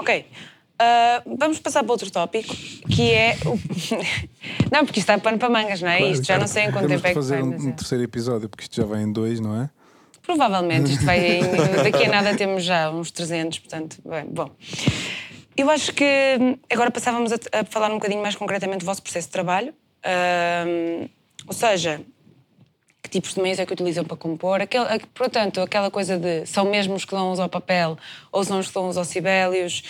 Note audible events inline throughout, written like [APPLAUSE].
Ok. Uh, vamos passar para outro tópico, que é o... [LAUGHS] não, porque isto está pano para mangas, não é? Claro, isto já não sei em quanto tempo é que fazer vai. um, mas um é. terceiro episódio, porque isto já vai em dois, não é? Provavelmente, isto vai [LAUGHS] em... daqui a nada temos já uns 300, portanto, bem, bom. Eu acho que hum, agora passávamos a, a falar um bocadinho mais concretamente do vosso processo de trabalho. Ahm, ou seja, tipos de meios é que utilizam para compor? Aquele, a- portanto, aquela coisa de são mesmo os que dão uso ao papel ou são os que dão uso aos cibélios?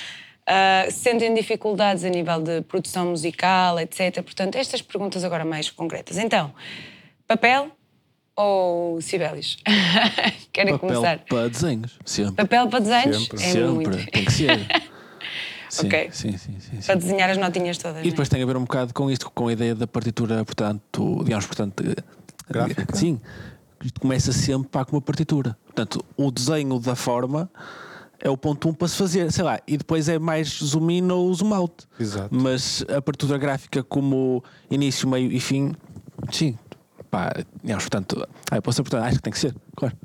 Ah, sentem dificuldades a nível de produção musical, etc. Portanto, estas perguntas agora mais concretas. Então, papel ou cibélios? [LAUGHS] Querem Papel começar? para desenhos, sempre. Papel para desenhos? Sempre. É sempre, muito. tem que ser. [LAUGHS] Sim, Ok. sim, sim, sim. Para desenhar as notinhas todas. E depois tem a ver um bocado com isto, com a ideia da partitura, portanto, digamos, portanto, Gráfica. Sim, começa sempre pá, com uma partitura. Portanto, o desenho da forma é o ponto um para se fazer, sei lá, e depois é mais zoom in ou zoom out. Exato. Mas a partitura gráfica como início, meio e fim, sim, pá, digamos, portanto, ah, posso portanto, acho que tem que ser, claro.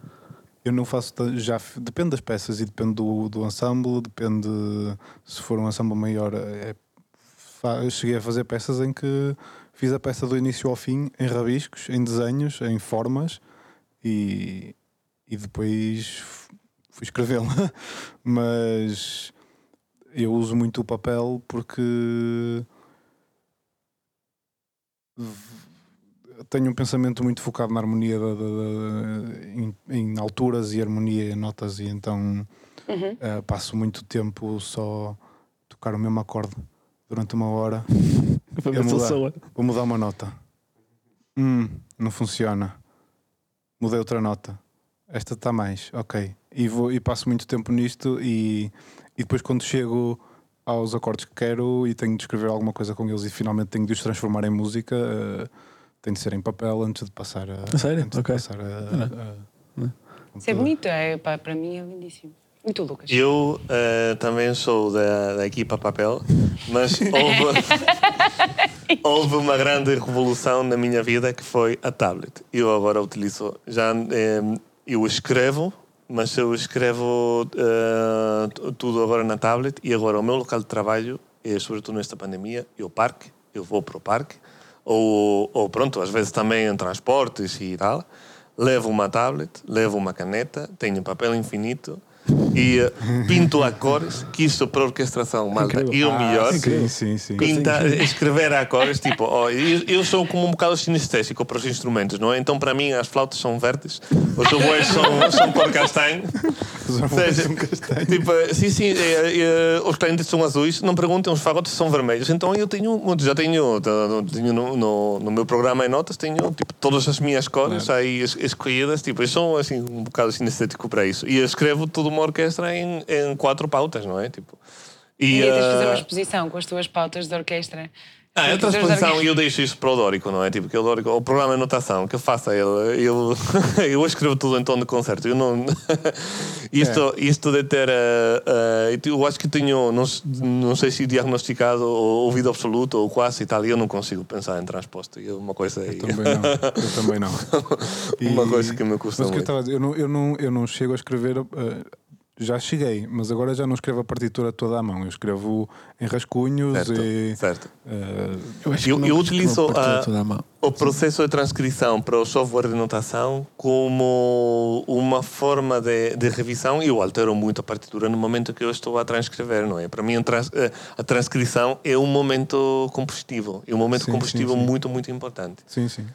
Eu não faço. Já, depende das peças e depende do, do ensemble, depende. Se for um ensemble maior. É, cheguei a fazer peças em que fiz a peça do início ao fim, em rabiscos, em desenhos, em formas e, e depois fui escrevê-la. [LAUGHS] Mas eu uso muito o papel porque tenho um pensamento muito focado na harmonia da- da- da- em, em alturas e harmonia em notas e então Uhum. eh, passo muito tempo só a tocar o mesmo acorde durante uma hora [LAUGHS] Ele mudar. vou mudar uma nota hum, não funciona mudei outra nota esta está mais, ok e, vou, e passo muito tempo nisto e, e depois quando chego aos acordes que quero e tenho de escrever alguma coisa com eles e finalmente tenho de os transformar em música eh, tem de ser em papel antes de passar a, A sério? antes de Ok. passar a, a- Isso é bonito, é, pá, para mim é lindíssimo. E tu, Lucas? Eu eh, também sou da, da equipa papel, mas [LAUGHS] houve, [LAUGHS] houve uma grande revolução na minha vida que foi a tablet. Eu agora utilizo, já eh, eu escrevo, mas eu escrevo t- tudo agora na tablet e agora o meu local de trabalho é sobretudo nesta pandemia, é o parque, eu vou para o parque ou, ou pronto, às vezes também em transportes e tal. Levo uma tablet, levo uma caneta, tenho papel infinito e eh, pinto a cores, que isso para orquestração, malta, Incrível. e o melhor. sim, sim, sim. Pinta, escrever a cores, tipo, ó, eu, eu sou como um bocado sinestésico para os instrumentos, não é? Então, para mim, as flautas são verdes, os oboés são, são cor castanho. [LAUGHS] Os seja, são castanhos. tipo, sim, sim, é, é, os clientes são azuis, não perguntem, os fagotes são vermelhos. Então, eu tenho, já tenho, tenho no, no, no meu programa em notas, tenho tipo, todas as minhas cores aí es- escolhidas, tipo, eu sou assim, um bocado sinestético para isso. E eu escrevo toda uma orquestra em, em quatro pautas, não é? Tipo, E tens de fazer uma ah, exposição com as tuas pautas de orquestra. Ah, é exposição orque- e eu deixo isso para o Dórico, não é? Tipo, que o Dórico, o programa de notação, que faça ele. Eu, [LAUGHS] eu escrevo tudo em tom de concerto. Eu não. [LAUGHS] isto, isto de ter. eh, eh, eu acho que tenho, não, não sei se diagnosticado ou ouvido absoluto ou quase e tal, e eu não consigo pensar em transposto. E é uma coisa aí. Também não. Eu também não. [LAUGHS] Uma coisa que me custa mas o que eu muito. a dizer, eu não, eu, não, eu não chego a escrever. eh, já cheguei, mas agora já não escrevo a partitura toda à mão. Eu escrevo em rascunhos Certo, e. certo. eh, Eu, acho que Eu, não eu utilizo a- toda a mão. o processo de transcrição para o software de notação como uma forma de, de revisão e eu altero muito a partitura no momento que eu estou a transcrever, não é? Para mim, a, trans- eh, a transcrição é um momento compositivo, é um momento Sim, compositivo sim, sim. muito, muito importante. sim, sim.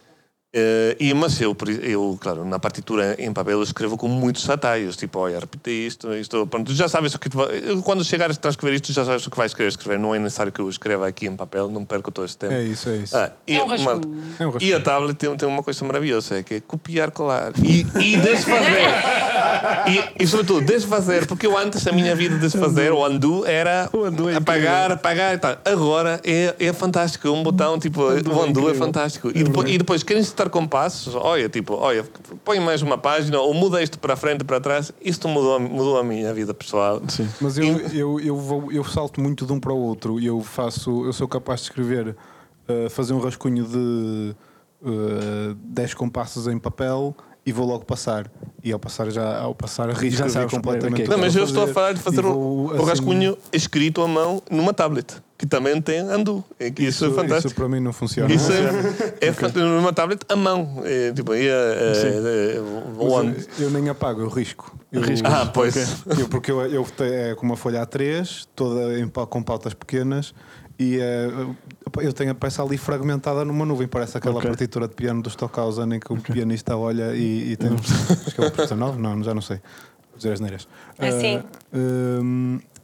Eh, e, mas eu, eu, claro, na partitura em papel eu escrevo com muitos atalhos, tipo, olha, repete isto, isto, pronto, tu já sabes o que tu vai, quando chegares a transcrever isto, já sabes o que vais querer escrever, não é necessário que eu escreva aqui em papel, não perco todo esse tempo. É isso, é isso. Ah, e, É um malta, É um e a tablet tem, tem uma coisa maravilhosa, é que é copiar, colar e, e desfazer. [LAUGHS] e, e sobretudo desfazer, porque eu antes a minha vida de desfazer, o undo, era O undo é apagar, apagar e tal. Agora é, é fantástico, é um botão, tipo, o é undo é, fantástico. E depois, e depois querem estar com passos, olha, tipo, olha, põe mais uma página, ou muda isto para frente, para trás. Isto mudou, mudou a minha vida pessoal. Sim. Mas eu, eu, eu, vou, eu salto muito de um para o outro e eu faço, eu sou capaz de escrever, eh, fazer um rascunho de eh, 10 compassos em papel e vou logo passar. E ao passar já ao passar risco Já sabes completamente. é. Não, mas eu estou a fazer falar de fazer o, vou, o assim, rascunho escrito à mão numa tablet, que também tem Undo. É que Isso, é fantástico. Isso para mim não funciona. Isso é, é fa- numa tablet à mão. É, tipo, é, é, é, onde? eu, eu nem apago, eu risco. Eu, Ah, pois. Eu, porque eu, eu é com uma folha A3, toda em com pautas pequenas, e eh, eu tenho a peça ali fragmentada numa nuvem. Parece aquela Ok. partitura de piano do Stockhausen em que o pianista olha e, e tem. acho que é o professor 9? Não, já não sei. Dizer as neiras. É sim.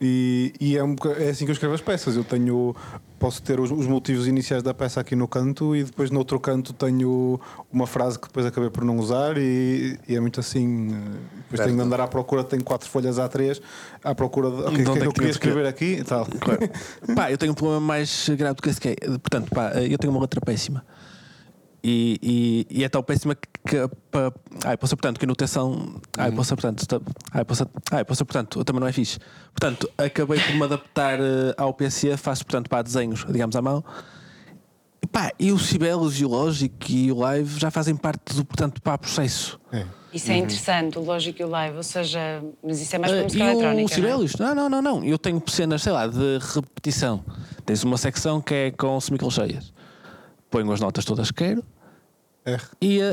e e é, um boca- é assim que eu escrevo as peças. Eu tenho. Posso ter os, os motivos iniciais da peça aqui no canto e depois no outro canto tenho uma frase que depois acabei por não usar e, e é muito assim. eh, Depois tenho de andar à procura, tenho quatro folhas A3 à procura de. Ok, o que é que é eu que queria temos que- escrever aqui e tal. [LAUGHS] Pá, eu tenho um problema mais grave do que esse que é. Portanto, pá, eu tenho uma letra péssima. E, e, e é tão péssima que. que pá, ai, posso, portanto, que a notação. Ai, posso, portanto. ta- Ai, posso, ai, posso, portanto, também não é fixe. Portanto, acabei por me adaptar eh, ao PC, faço, portanto, pá, desenhos, digamos, à mão. E, pá, e o Cibelos e o Logic e o Live já fazem parte do, portanto, pá, processo. É. Isso é interessante, o lógico e o live, ou seja, mas isso é mais para Ah, música e o eletrónica. não é? Sibelius? Não, não, não, não. Eu tenho cenas, sei lá, de repetição. Tens uma secção que é com semiclas cheias. Ponho as notas todas que quero. R. E a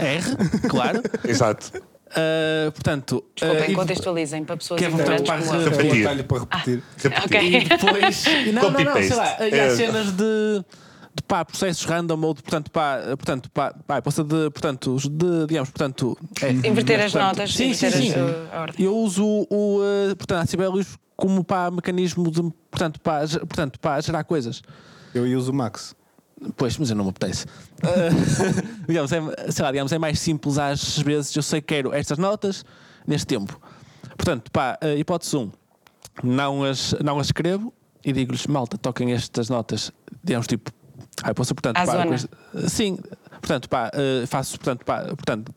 R, [LAUGHS] claro. Exato. Ah, portanto. ah, Desculpem, e- contextualizem para pessoas Que é como para eu. a- Repetir. É para repetir. Ok. E depois. e não, não, não, sei lá. E É. há cenas de. De pá, processos random ou de, portanto, pá, portanto, pá, pá, posso de, portanto, de, digamos, portanto, é, Inverter as portanto, notas, sim, sim, inverter sim. as- a ordem. Eu uso o, uh, portanto, a Sibelius como pá, mecanismo de, portanto, pá, portanto, pá, gerar coisas. Eu uso o Max. Pois, mas eu não me apetece. Uh, [LAUGHS] digamos, é, sei lá, digamos, é mais simples às vezes. Eu sei que quero estas notas neste tempo. Portanto, pá, uh, hipótese 1. Não as, não as escrevo e digo-lhes, malta, toquem estas notas, digamos, tipo. Ah, eu posso, portanto, pá, coisa- sim, portanto, pá, uh, faço, portanto, pá, portanto,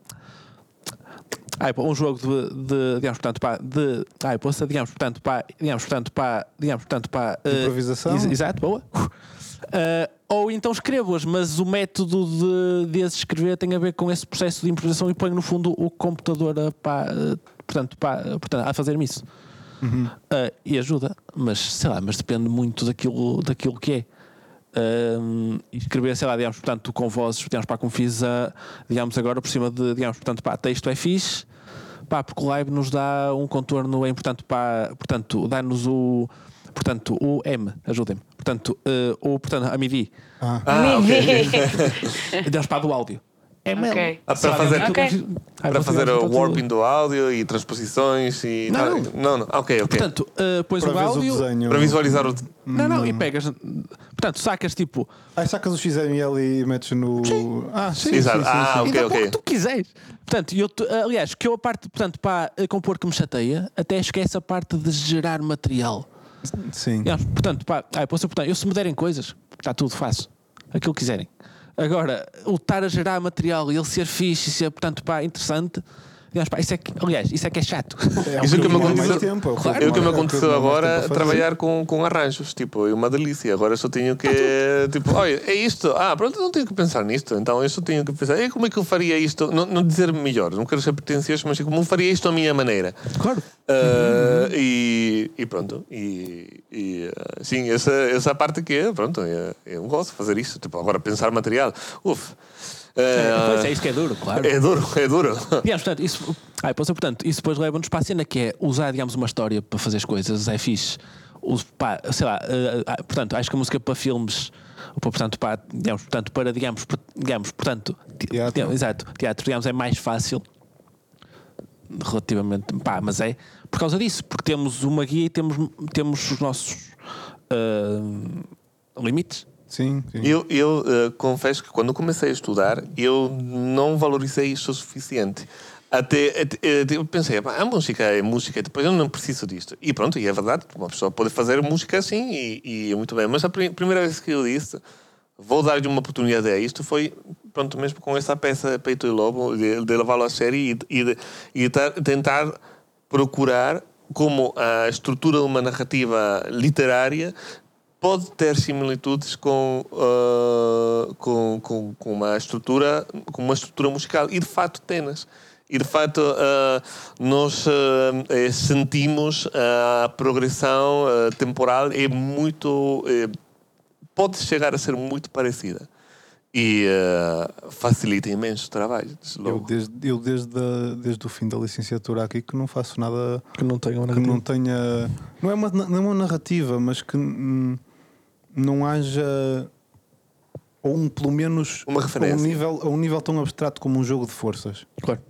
Ai, pá, um jogo de, de, digamos, portanto, pá, de, ai, poça, digamos, portanto, pá, digamos, portanto, pá, digamos, portanto, pá, eh, Improvisação? ex- exato, boa. Eh, ou então escrevo-as, mas o método de, de as escrever tem a ver com esse processo de improvisação e ponho no fundo o computador a, pá, portanto, pá, portanto, a fazer-me isso. Eh, e ajuda, mas sei lá, mas depende muito daquilo, daquilo que é. Um, escrever, sei lá, digamos, portanto, com vozes, digamos, pá, como fiz, a, digamos, agora por cima de, digamos, portanto, pá, texto é fixe, pá, porque o live nos dá um contorno, é importante, pá, portanto, dá-nos o, portanto, o M, ajudem-me, portanto, eh, o, portanto, a MIDI, Ah, ok. [LAUGHS] digamos, pá, do áudio. ML. Ok. Ah, para fazer- digamos, Ok. aquilo- Ah, Para fazer o warping do áudio e transposições e Não, tal. não. não, não. Ok, ok. Portanto, eh, pões Para o o áudio. desenho. Para visualizar o. Não, não, e pegas, portanto, sacas tipo, Ah, sacas o XML e metes no. Ah, sim. Exato. sim, sim, Ah, sim. ok, Ainda ok. pouco tu quiseres. Portanto, eu, te- aliás, que eu a parte, portanto, para a compor que me chateia, até esquece a parte de gerar material. Sim. Portanto, pá, ah, posso, eu se me derem coisas, está tudo, faço. Aquilo que quiserem. Agora, o estar a gerar material e ele ser fixe e ser, portanto, pá, interessante, digamos, pá, isso é que, aliás, isso é que é chato. É Isso é o que me aconteceu- tempo, é o É o que me aconteceu agora trabalhar com, com arranjos, tipo, é uma delícia. Agora só tenho que, tipo, olha, é isto, ah, pronto, não tenho que pensar nisto, então eu só tenho que pensar, "Eh, como é que eu faria isto? Não, não dizer melhor, não quero ser pretencioso, mas como eu faria isto à minha maneira. Claro. Ah, e, e pronto, e, e, ah, sim, essa, essa parte que é, pronto, é, eu gosto de fazer isso, tipo, agora pensar material, uf. Ah, Pois é, isso que é duro, claro. é duro, é duro. Digamos, portanto, isso, ai, posso, portanto, isso depois leva-nos para a cena que é usar, digamos, uma história para fazer as coisas, é fixe. O, pá, sei lá, ah, portanto, acho que a música para filmes, portanto, para, digamos, portanto, para, digamos, por- digamos portanto, Teatro. digamos, exato, teatro, digamos, é mais fácil relativamente, pá, mas é por causa disso, porque temos uma guia e temos, temos os nossos ah, limites. Sim, sim. Eu, eu eh, confesso que quando comecei a estudar, eu não valorizei isso o suficiente. Até, até- eh, eu pensei, "Pá, a música é música, depois eu não preciso disto. E pronto, e é verdade, uma pessoa pode fazer música assim e, e é muito bem. Mas a pri- primeira vez que eu disse, vou dar-lhe uma oportunidade a isto, foi pronto mesmo com essa peça Peito e Lobo, de, de levá-lo a sério e, e, e tar- tentar procurar como a estrutura de uma narrativa literária pode ter similitudes com, uh, com, com, com, uma estrutura, com uma estrutura musical. E de facto tem-nas. E de facto uh, nós uh, sentimos a progressão temporal é muito. pode chegar a ser muito parecida e uh, facilita imenso o trabalho. Eu, desde, eu desde, a, desde o fim da licenciatura aqui que não faço nada que não tenha que não tenha não é uma, não é uma narrativa, mas que hum, não haja ou um, pelo menos uma referência. A um, nível, a um nível tão abstrato como um jogo de forças. Claro.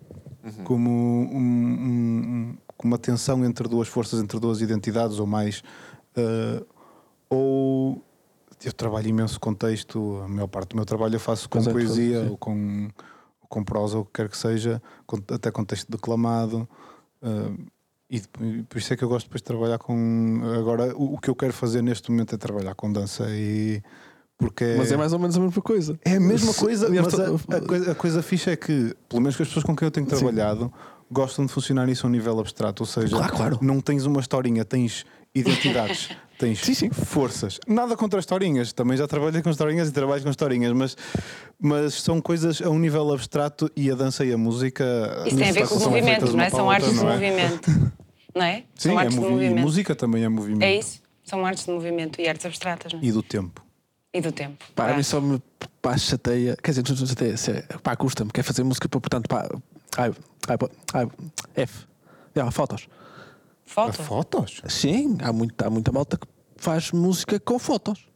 Uhum. Como um, um, uma tensão entre duas forças, entre duas identidades ou mais. Uh, ou eu trabalho imenso contexto, a maior parte do meu trabalho eu faço com Exato, poesia ou com, com prosa, ou o que quer que seja, até contexto declamado. Uh, e por isso é que eu gosto depois de trabalhar com. Agora, o, o, que eu quero fazer neste momento é trabalhar com dança e. Porque é... Mas é mais ou menos a mesma coisa. É a mesma coisa, mas a, a, coisa, a coisa fixa é que, pelo menos com as pessoas com quem eu tenho trabalhado, Sim. gostam de funcionar nisso a um nível abstrato. Ou seja, claro, claro. não tens uma historinha, tens identidades, [LAUGHS] tens sim, sim. forças. Nada contra as historinhas, também já trabalhei com historinhas e trabalho com historinhas, mas, mas são coisas a um nível abstrato e a dança e a música. Isso tem a ver com o movimento, não é? São artes de é? movimento. [LAUGHS] Não é? Sim, são artes é de movimento. E música também é movimento. É isso. São artes de movimento e artes abstratas, não é? E do tempo. E do tempo. Pá, a mim só me pá, chateia. Quer dizer, não chateia. Se, pá, custa-me. Quer fazer música, portanto, pá. Ai, ai, ai, F. Yeah, fotos. Fotos? Fotos? Sim, há, muito, há muita malta que faz música com fotos.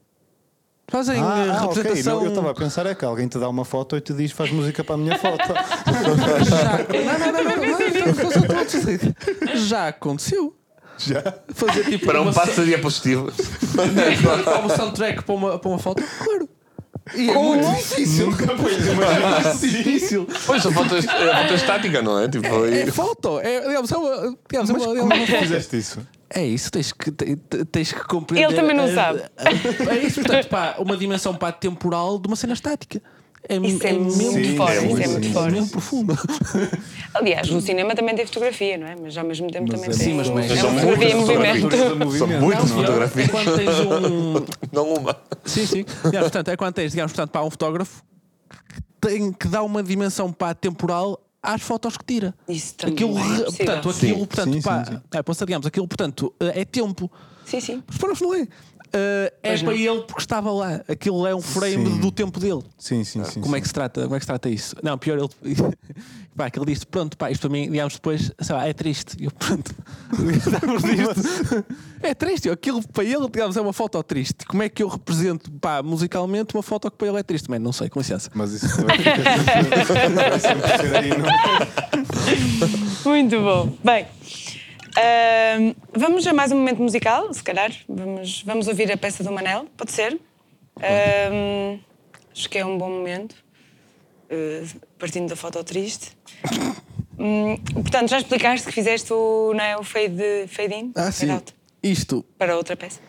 Fazem ah, eh, ah, representação. Okay. eu estava a pensar é que alguém te dá uma foto e te diz faz música para a minha foto. Já... Não, não, não, não, não, Já aconteceu. Já? Fazer tipo. Para um passo de diapositivo. Como soundtrack para uma, para uma foto? Claro. E [LAUGHS] é muito difícil. Nunca foi é difícil. Pois a foto, é, a foto é estática, não é? Tipo, é, é foto. É, digamos, é uma, digamos, Mas uma, como é que fizeste isso? É isso, tens que, tens que compreender. Ele também não sabe. É isso, portanto, pá, uma dimensão pá, temporal de uma cena estática. É, isso é, é muito sim, forte, é, isso é muito forte. É mesmo profundo. [LAUGHS] Aliás, no cinema também tem fotografia, não é? Mas ao mesmo tempo mas também é, tem. Sim, mas, mas é uma fotografia em movimento. São muitas fotografias. Quando tens [LAUGHS] um. Não uma. Sim, sim. Digamos, portanto, é quando tens, digamos, portanto, para um fotógrafo que tem que dar uma dimensão para temporal às fotos que tira. Isso também. Aquilo, é portanto, aquilo, portanto, sim, pá, sim, sim. É, digamos, aquilo, portanto, é tempo. Sim, sim. Os fotógrafos não é. Uh, é para ele porque estava lá. Aquilo é um frame sim. do tempo dele. Sim, sim, sim. Como sim. é que se trata? Como é que se trata isso? Não, pior ele. [LAUGHS] pá, que ele disse: Pronto, pá, isto para mim, digamos depois, sei lá, é triste. E eu, pronto, [LAUGHS] é triste. Aquilo para ele, digamos, é uma foto triste. Como é que eu represento, pá, musicalmente, uma foto que para ele é triste? Man, não sei, com licença. Mas isso vai [LAUGHS] sempre ser aí, não? Muito bom. Bem. Uh, vamos a mais um momento musical, se calhar. Vamos, vamos ouvir a peça do Manel, pode ser? Uh, acho que é um bom momento, uh, partindo da foto triste. um, portanto, já explicaste que fizeste o, não é, o fade, fade in? Ah, sim. Out, Isto. Para outra peça?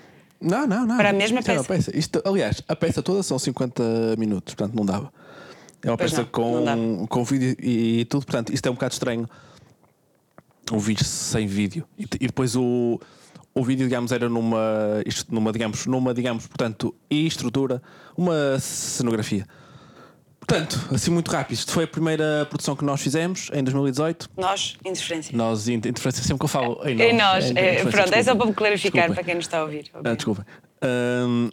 Não, não, não. Para a mesma peça? Peça. Isto, aliás, a peça toda são 50 minutos, portanto não dava. É uma Pois peça não, com, com vídeo e tudo, portanto, isto é um bocado estranho um vídeo sem vídeo. E, e, depois o, o vídeo, digamos, era numa, isto, numa, digamos, numa, digamos, portanto, estrutura, uma cenografia. Portanto, assim muito rápido, isto foi a primeira produção que nós fizemos em 2018. Nós, interferência. Nós, interferência, sempre que eu falo em nós. Em nós, é, pronto, desculpa. é só para me clarificar Desculpa. para quem nos está a ouvir. Ah, desculpa. Hum,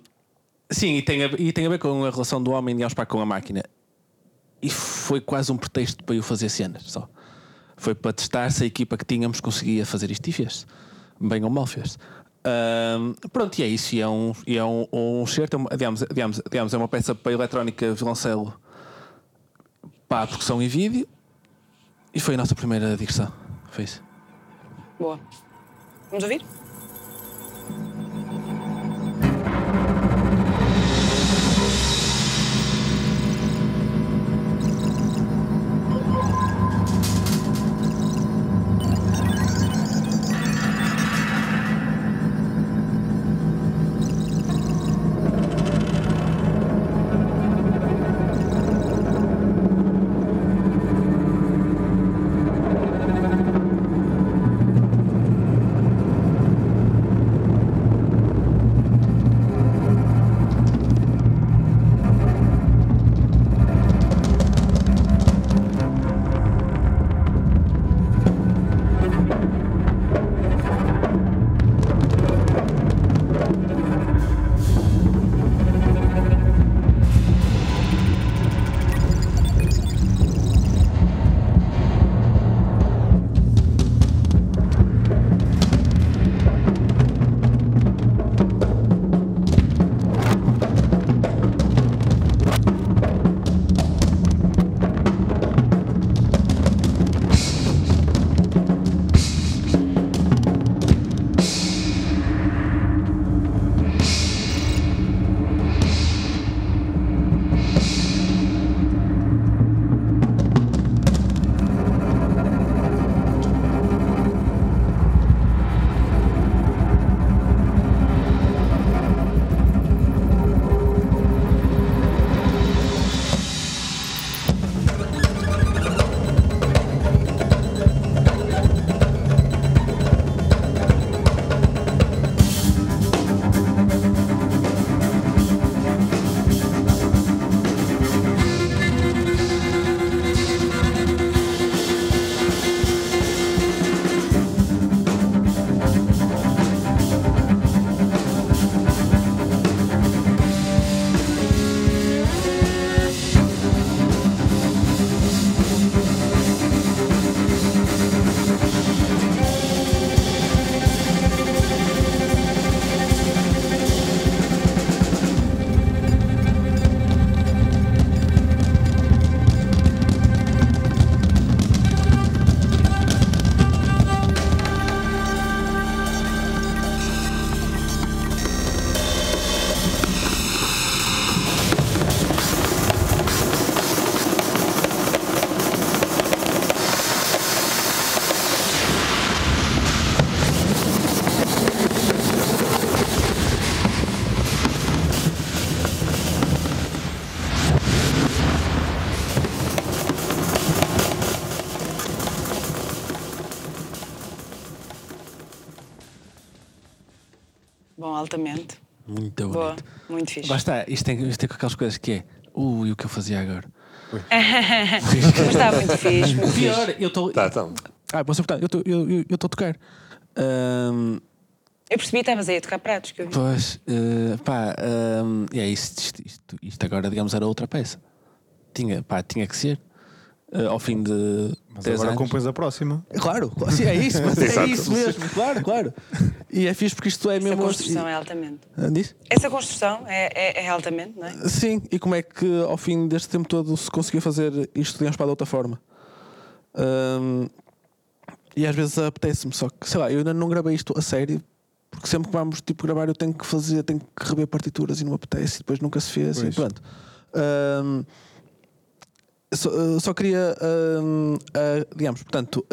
sim, e tem, a, e tem a ver com a relação do homem, digamos, para com a máquina. E foi quase um pretexto para eu fazer cenas só. Foi para testar se a equipa que tínhamos conseguia fazer isto e fez. Bem ou mal fez. Um, pronto, e é isso. E é um, e é um, um certo, digamos, digamos, digamos, é uma peça para eletrónica violoncelo para a produção em vídeo. E foi a nossa primeira digressão. Foi isso. Boa. Vamos ouvir? Altamente. Muito Boa, bonito. muito fixe. Lá está, isto tem, isto tem com aquelas coisas que é. Ui, o que eu fazia agora? [LAUGHS] Mas está muito fixe, muito fixe. Pior, eu estou. Tá, então. Ah? Eu estou a tocar. Ahm, Eu percebi estavas aí a tocar pratos, que eu vi. pois, eh, pá, ahm, é isto, isto, isto, isto agora, digamos, era outra peça. Tinha, pá, tinha que ser. Eh, ao fim de Mas 10 agora anos. compões a próxima. Claro, claro, sim, é isso, mas é isso mesmo, claro, claro. E é fixe porque isto é Essa mesmo. construção é altamente. Ah, diz? Essa construção é, é, é altamente, não é? Sim, e como é que ao fim deste tempo todo se conseguiu fazer isto de para de outra forma? Ahm, e às vezes apetece-me, só que sei lá, eu ainda não gravei isto a sério, porque sempre que vamos tipo, gravar eu tenho que fazer, tenho que rever partituras e não me apetece, e depois nunca se fez e Pois. pronto. Ahm, só, só queria, ahm, ah, digamos, portanto,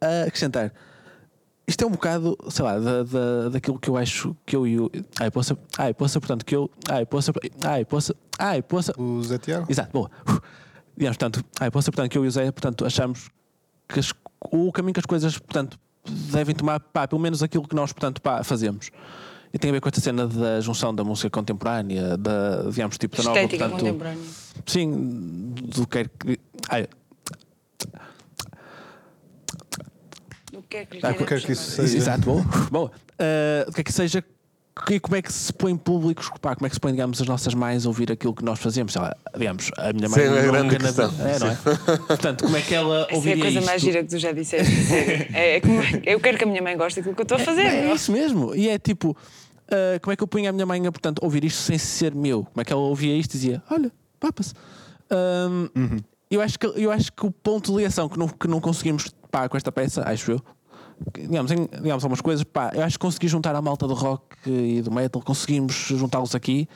ah, acrescentar. Isto é um bocado, sei lá, da, da, daquilo que eu acho que eu e o. Ai, poça, ai, poça, portanto, que eu. Ai, poça, ai, poça, ai, poça. O Zé Tiago. Exato, boa. Digamos, portanto, ai, poça, portanto, que eu e o Zé, portanto, achamos que as- o caminho que as coisas, portanto, devem tomar, pá, pelo menos aquilo que nós, portanto, pá, fazemos. E tem a ver com esta cena da junção da música contemporânea, da, digamos, tipo, da nova, Estética portanto, contemporânea. sim, do que é que. Ai, O que é que lhe Ah, qualquer que isso seja. Exato, boa. boa. Ah, o que é que seja. E como é que se põe públicos, pá, como é que se põe, digamos, as nossas mães a ouvir aquilo que nós fazemos? Sei lá, digamos, a minha mãe Sim, é uma nunca grande na questão. vida- É, não é? Portanto, como é que ela Essa é a ouviria coisa isto? mais gira que tu já disseste. É, é como- eu quero que a minha mãe goste daquilo que eu estou a fazer. É não? isso mesmo. E é tipo, ah, como é que eu ponho a minha mãe a, portanto, ouvir isto sem ser meu? Como é que ela ouvia isto e dizia, olha, papas. Ahm, eu, acho que, eu acho que o ponto de ligação que não, que não conseguimos pá, com esta peça, acho eu, digamos, em, digamos algumas coisas, pá, eu acho que consegui juntar a malta do rock e do metal, conseguimos juntá-los aqui.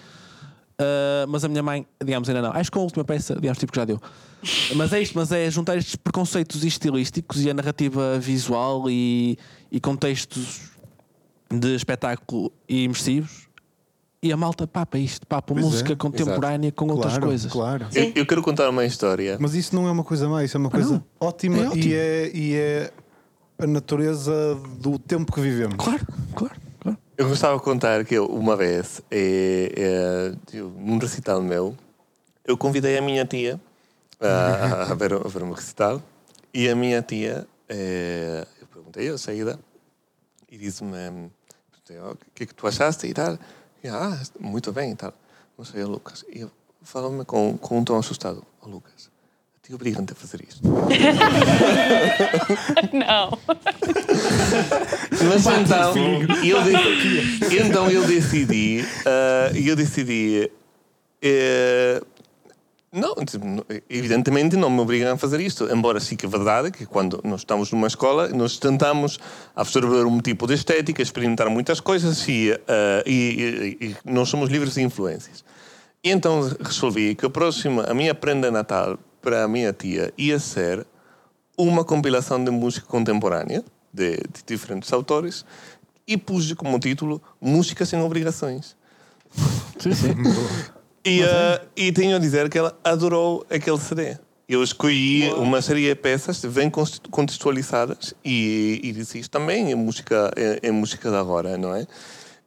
Ah, mas a minha mãe, digamos, ainda não. Acho que com a última peça, digamos, tipo que já deu. Mas é isto, mas é juntar estes preconceitos estilísticos e a narrativa visual e, e contextos de espetáculo e imersivos. E a malta papa isto, papa Pois música é, contemporânea com outras Claro, coisas. Claro. Eu, eu quero contar uma história. Mas isso não é uma coisa má, isso é uma coisa não. ótima, É. E, é, e é a natureza do tempo que vivemos. Claro, claro, claro. Eu gostava de contar que eu, uma vez, é, é, num recital meu, eu convidei a minha tia a, a, ver, a ver um recital e a minha tia, é, eu perguntei a saída e disse-me "Oh, o que é que tu achaste e tal. Ah, muito bem e tal. Não sei, Lucas. E eu falou-me com, com um tom assustado. Oh, Lucas, a ti obrigam-te a fazer isto. [LAUGHS] Não. Mas então eu, de- então eu decidi, ah, eu decidi, eh, não, tipo, evidentemente não me obrigam a fazer isto, embora sim que é verdade que quando nós estamos numa escola nós tentamos absorver um tipo de estética, experimentar muitas coisas e, ah, e, e- e nós somos livres de influências. E então resolvi que a próxima, a minha prenda Natal para a minha tia ia ser uma compilação de música contemporânea de, de diferentes autores e pus como título Música sem Obrigações. Sim, sim. [LAUGHS] E, eh, e tenho a dizer que ela adorou aquele CD. Eu escolhi uma série de peças bem contextualizadas e, e disse isto também é música, é, é música de agora, não é?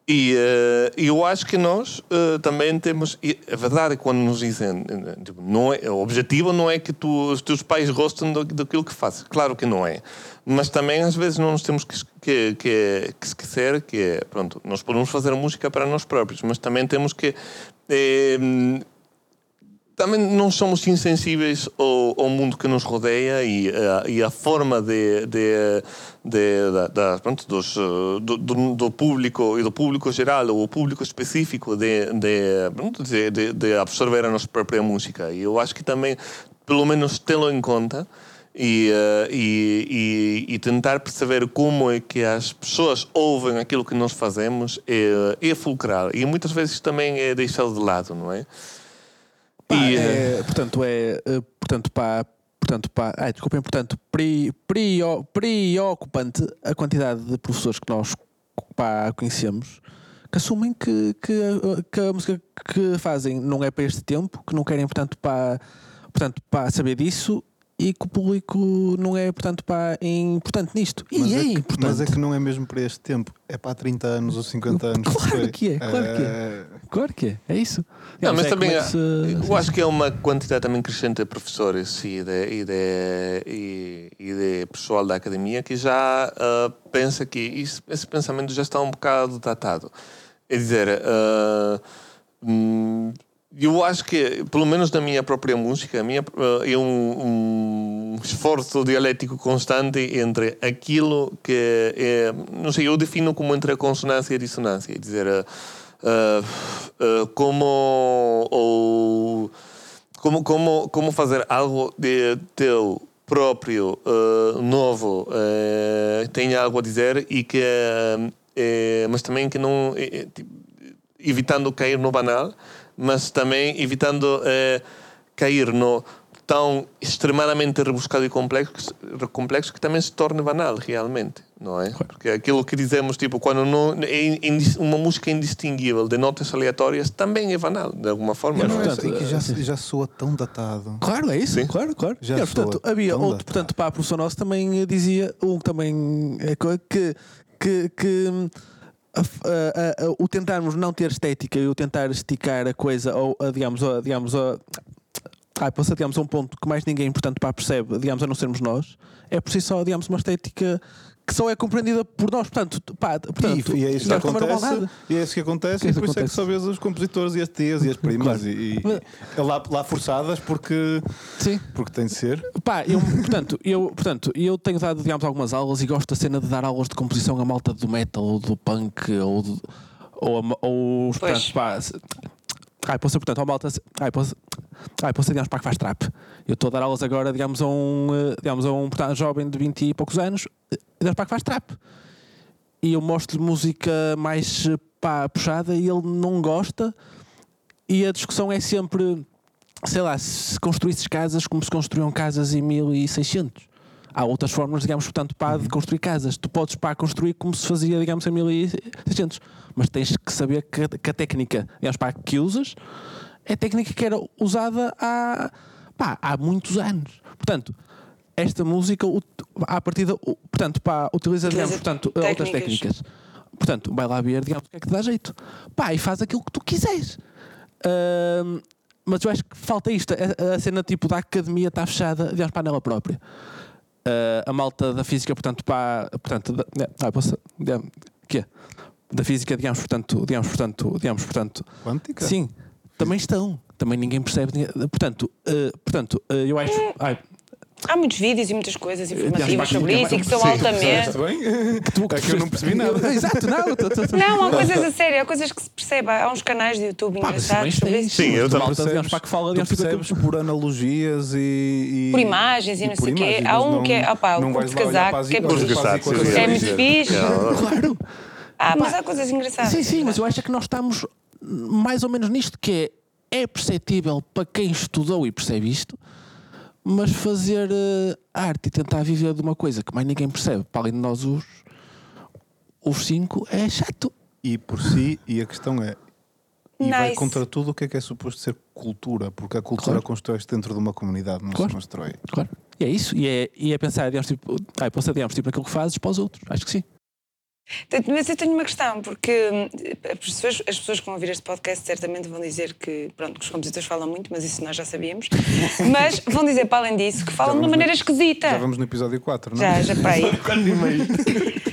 E eh, eu acho que nós eh, também temos. e A verdade é quando nos dizem. tipo, não é, o objetivo não é que tu, os teus pais gostem do, daquilo que fazes. Claro que não é. Mas também às vezes não nos temos que, que, que, que esquecer que, é, pronto, nós podemos fazer música para nós próprios, mas também temos que. Eh, tamén non somos insensíveis ao, ao mundo que nos rodeia e, a, e a forma de, de, de, de da, pronto, dos, eh, do, do, do público e do público geral ou o público específico de, de, pronto, de, de, de absorver a nossa própria música. E eu acho que também, pelo menos, tê-lo em conta, e, eh, e, e, e tentar perceber como é que as pessoas ouvem aquilo que nós fazemos é, é fulcral. E muitas vezes também é deixado de lado, não é? Pá, E, eh, é, portanto, é. eh, Portanto, pá. Portanto, pá, ai, desculpem, portanto, pre- prio- preocupante a quantidade de professores que nós pá, conhecemos que assumem que, que, a- que a música que fazem não é para este tempo, que não querem, portanto, pá, portanto, pá, saber disso e que o público não é, portanto, pá, importante nisto. E Mas é, é, que, importante. mas é que não é mesmo para este tempo. É para há 30 anos ou 50 anos. Claro que é, claro que é. Eh, Claro que é, é isso. Não, Aliás, mas é também é há- se- eu acho que é uma quantidade também crescente de professores e de, e de, e, e de pessoal da academia que já ah, pensa que isso, esse pensamento já está um bocado datado. É dizer, hum, eu acho que, pelo menos na minha própria música, minha, ah, é um, um esforço dialético constante entre aquilo que é, não sei, eu defino como entre a consonância e a dissonância. É dizer, ah, ah, como ou como como como fazer algo de teu próprio ah, novo tenha algo a dizer e que eh, mas também que não eh, eh, tipo, evitando cair no banal mas também evitando eh, cair no tão extremadamente rebuscado e complexo, complexo que também se torne banal realmente, não é? Porque aquilo que dizemos, tipo, quando não, é uma música indistinguível de notas aleatórias também é banal, de alguma forma, não não é? é assim que já, já soa tão datado. Claro, é isso, Sim. claro, claro. Já É, portanto, havia outro, datado. portanto, para a professor nosso também dizia, um também é que, que, que hum, a a- a- o tentarmos não ter estética e o tentar esticar a coisa, ou digamos, a, digamos, ai, posso, digamos, a um ponto que mais ninguém, portanto, pá, percebe, digamos, a não sermos nós, é por si só, digamos, uma estética que só é compreendida por nós, portanto, pá, portanto e, e é isso que acontece. E é isso que acontece. Que e isso por isso é que só vês os compositores e as tias e as primas Claro. e, e- é lá, lá forçadas porque, Sim. porque tem de ser. Pá, eu, portanto, eu, portanto, eu tenho dado, digamos, algumas aulas e gosto da cena de dar aulas de composição a malta do metal ou do punk ou, do, ou, a- ou os, portanto, pá, ai, posso portanto, a malta, ai, posso, ai, posso digamos, pá, que faz trap. Eu estou a dar aulas agora, digamos, a um, eh, digamos, a um portanto, jovem de 20 e poucos anos, eh, digamos, pá, que faz trap. E eu mostro-lhe música mais, eh, pá, puxada e ele não gosta e a discussão é sempre sei lá, se construísses casas como se construíam casas em 1600. Há outras formas, digamos, portanto, pá, de construir casas. Tu podes, pá, construir como se fazia, digamos, em 1600. Mas tens que saber que, a- que a técnica, digamos, pá, que usas é a técnica que era usada há, pá, há muitos anos. Portanto, esta música, à partida, portanto, pá, utiliza, digamos, Utiliza portanto, outras técnicas. técnicas. Portanto, vai lá ver, digamos, o que é que te dá jeito. Pá, e faz aquilo que tu quiseres. Mas eu acho que falta isto. A, a cena tipo da academia está fechada, digamos, para nela própria. Ah, a malta da física, portanto, para. Portanto, da, ah, posso, digamos, quê? Da física, digamos, portanto, digamos, portanto, digamos, portanto, Quântica? sim, também estão. Também ninguém percebe. Portanto, ah, portanto ah, eu acho. ai, Há muitos vídeos e muitas coisas informativas sobre isso e que são altamente. Está bem? tu É que eu não percebi nada. Exato, não. Não, há coisas a sério, há coisas que se percebe. Há uns canais de YouTube engraçados sobre isso. Sim, eu também digamos, para que fala, percebes aquilo- por analogias e, Por imagens e não sei o quê. Há um que é- opá, o curto olhar casaco, que é É muito fixe. Claro. Ah, mas há coisas engraçadas. Sim, sim, mas eu acho é que nós estamos mais ou menos nisto que é, é perceptível para quem estudou e percebe isto, mas fazer eh, arte e tentar viver de uma coisa que mais ninguém percebe, para além de nós os, os cinco, é chato. E por si, e a questão é. E vai Nice. contra tudo o que é que é suposto ser cultura, porque a cultura Claro. constrói-se dentro de uma comunidade, não Claro. se constrói. Claro. E é isso, e é, e é pensar, digamos, tipo, ai, posso digamos, tipo, naquilo que fazes para os outros. Acho que sim. Mas eu tenho uma questão, porque hum, as pessoas, as pessoas que vão ouvir este podcast certamente vão dizer que, pronto, que os compositores falam muito, mas isso nós já sabíamos. [LAUGHS] Mas vão dizer, para além disso, que falam de uma maneira no- esquisita. Já vamos no episódio 4, não Já, é? já para aí. [LAUGHS]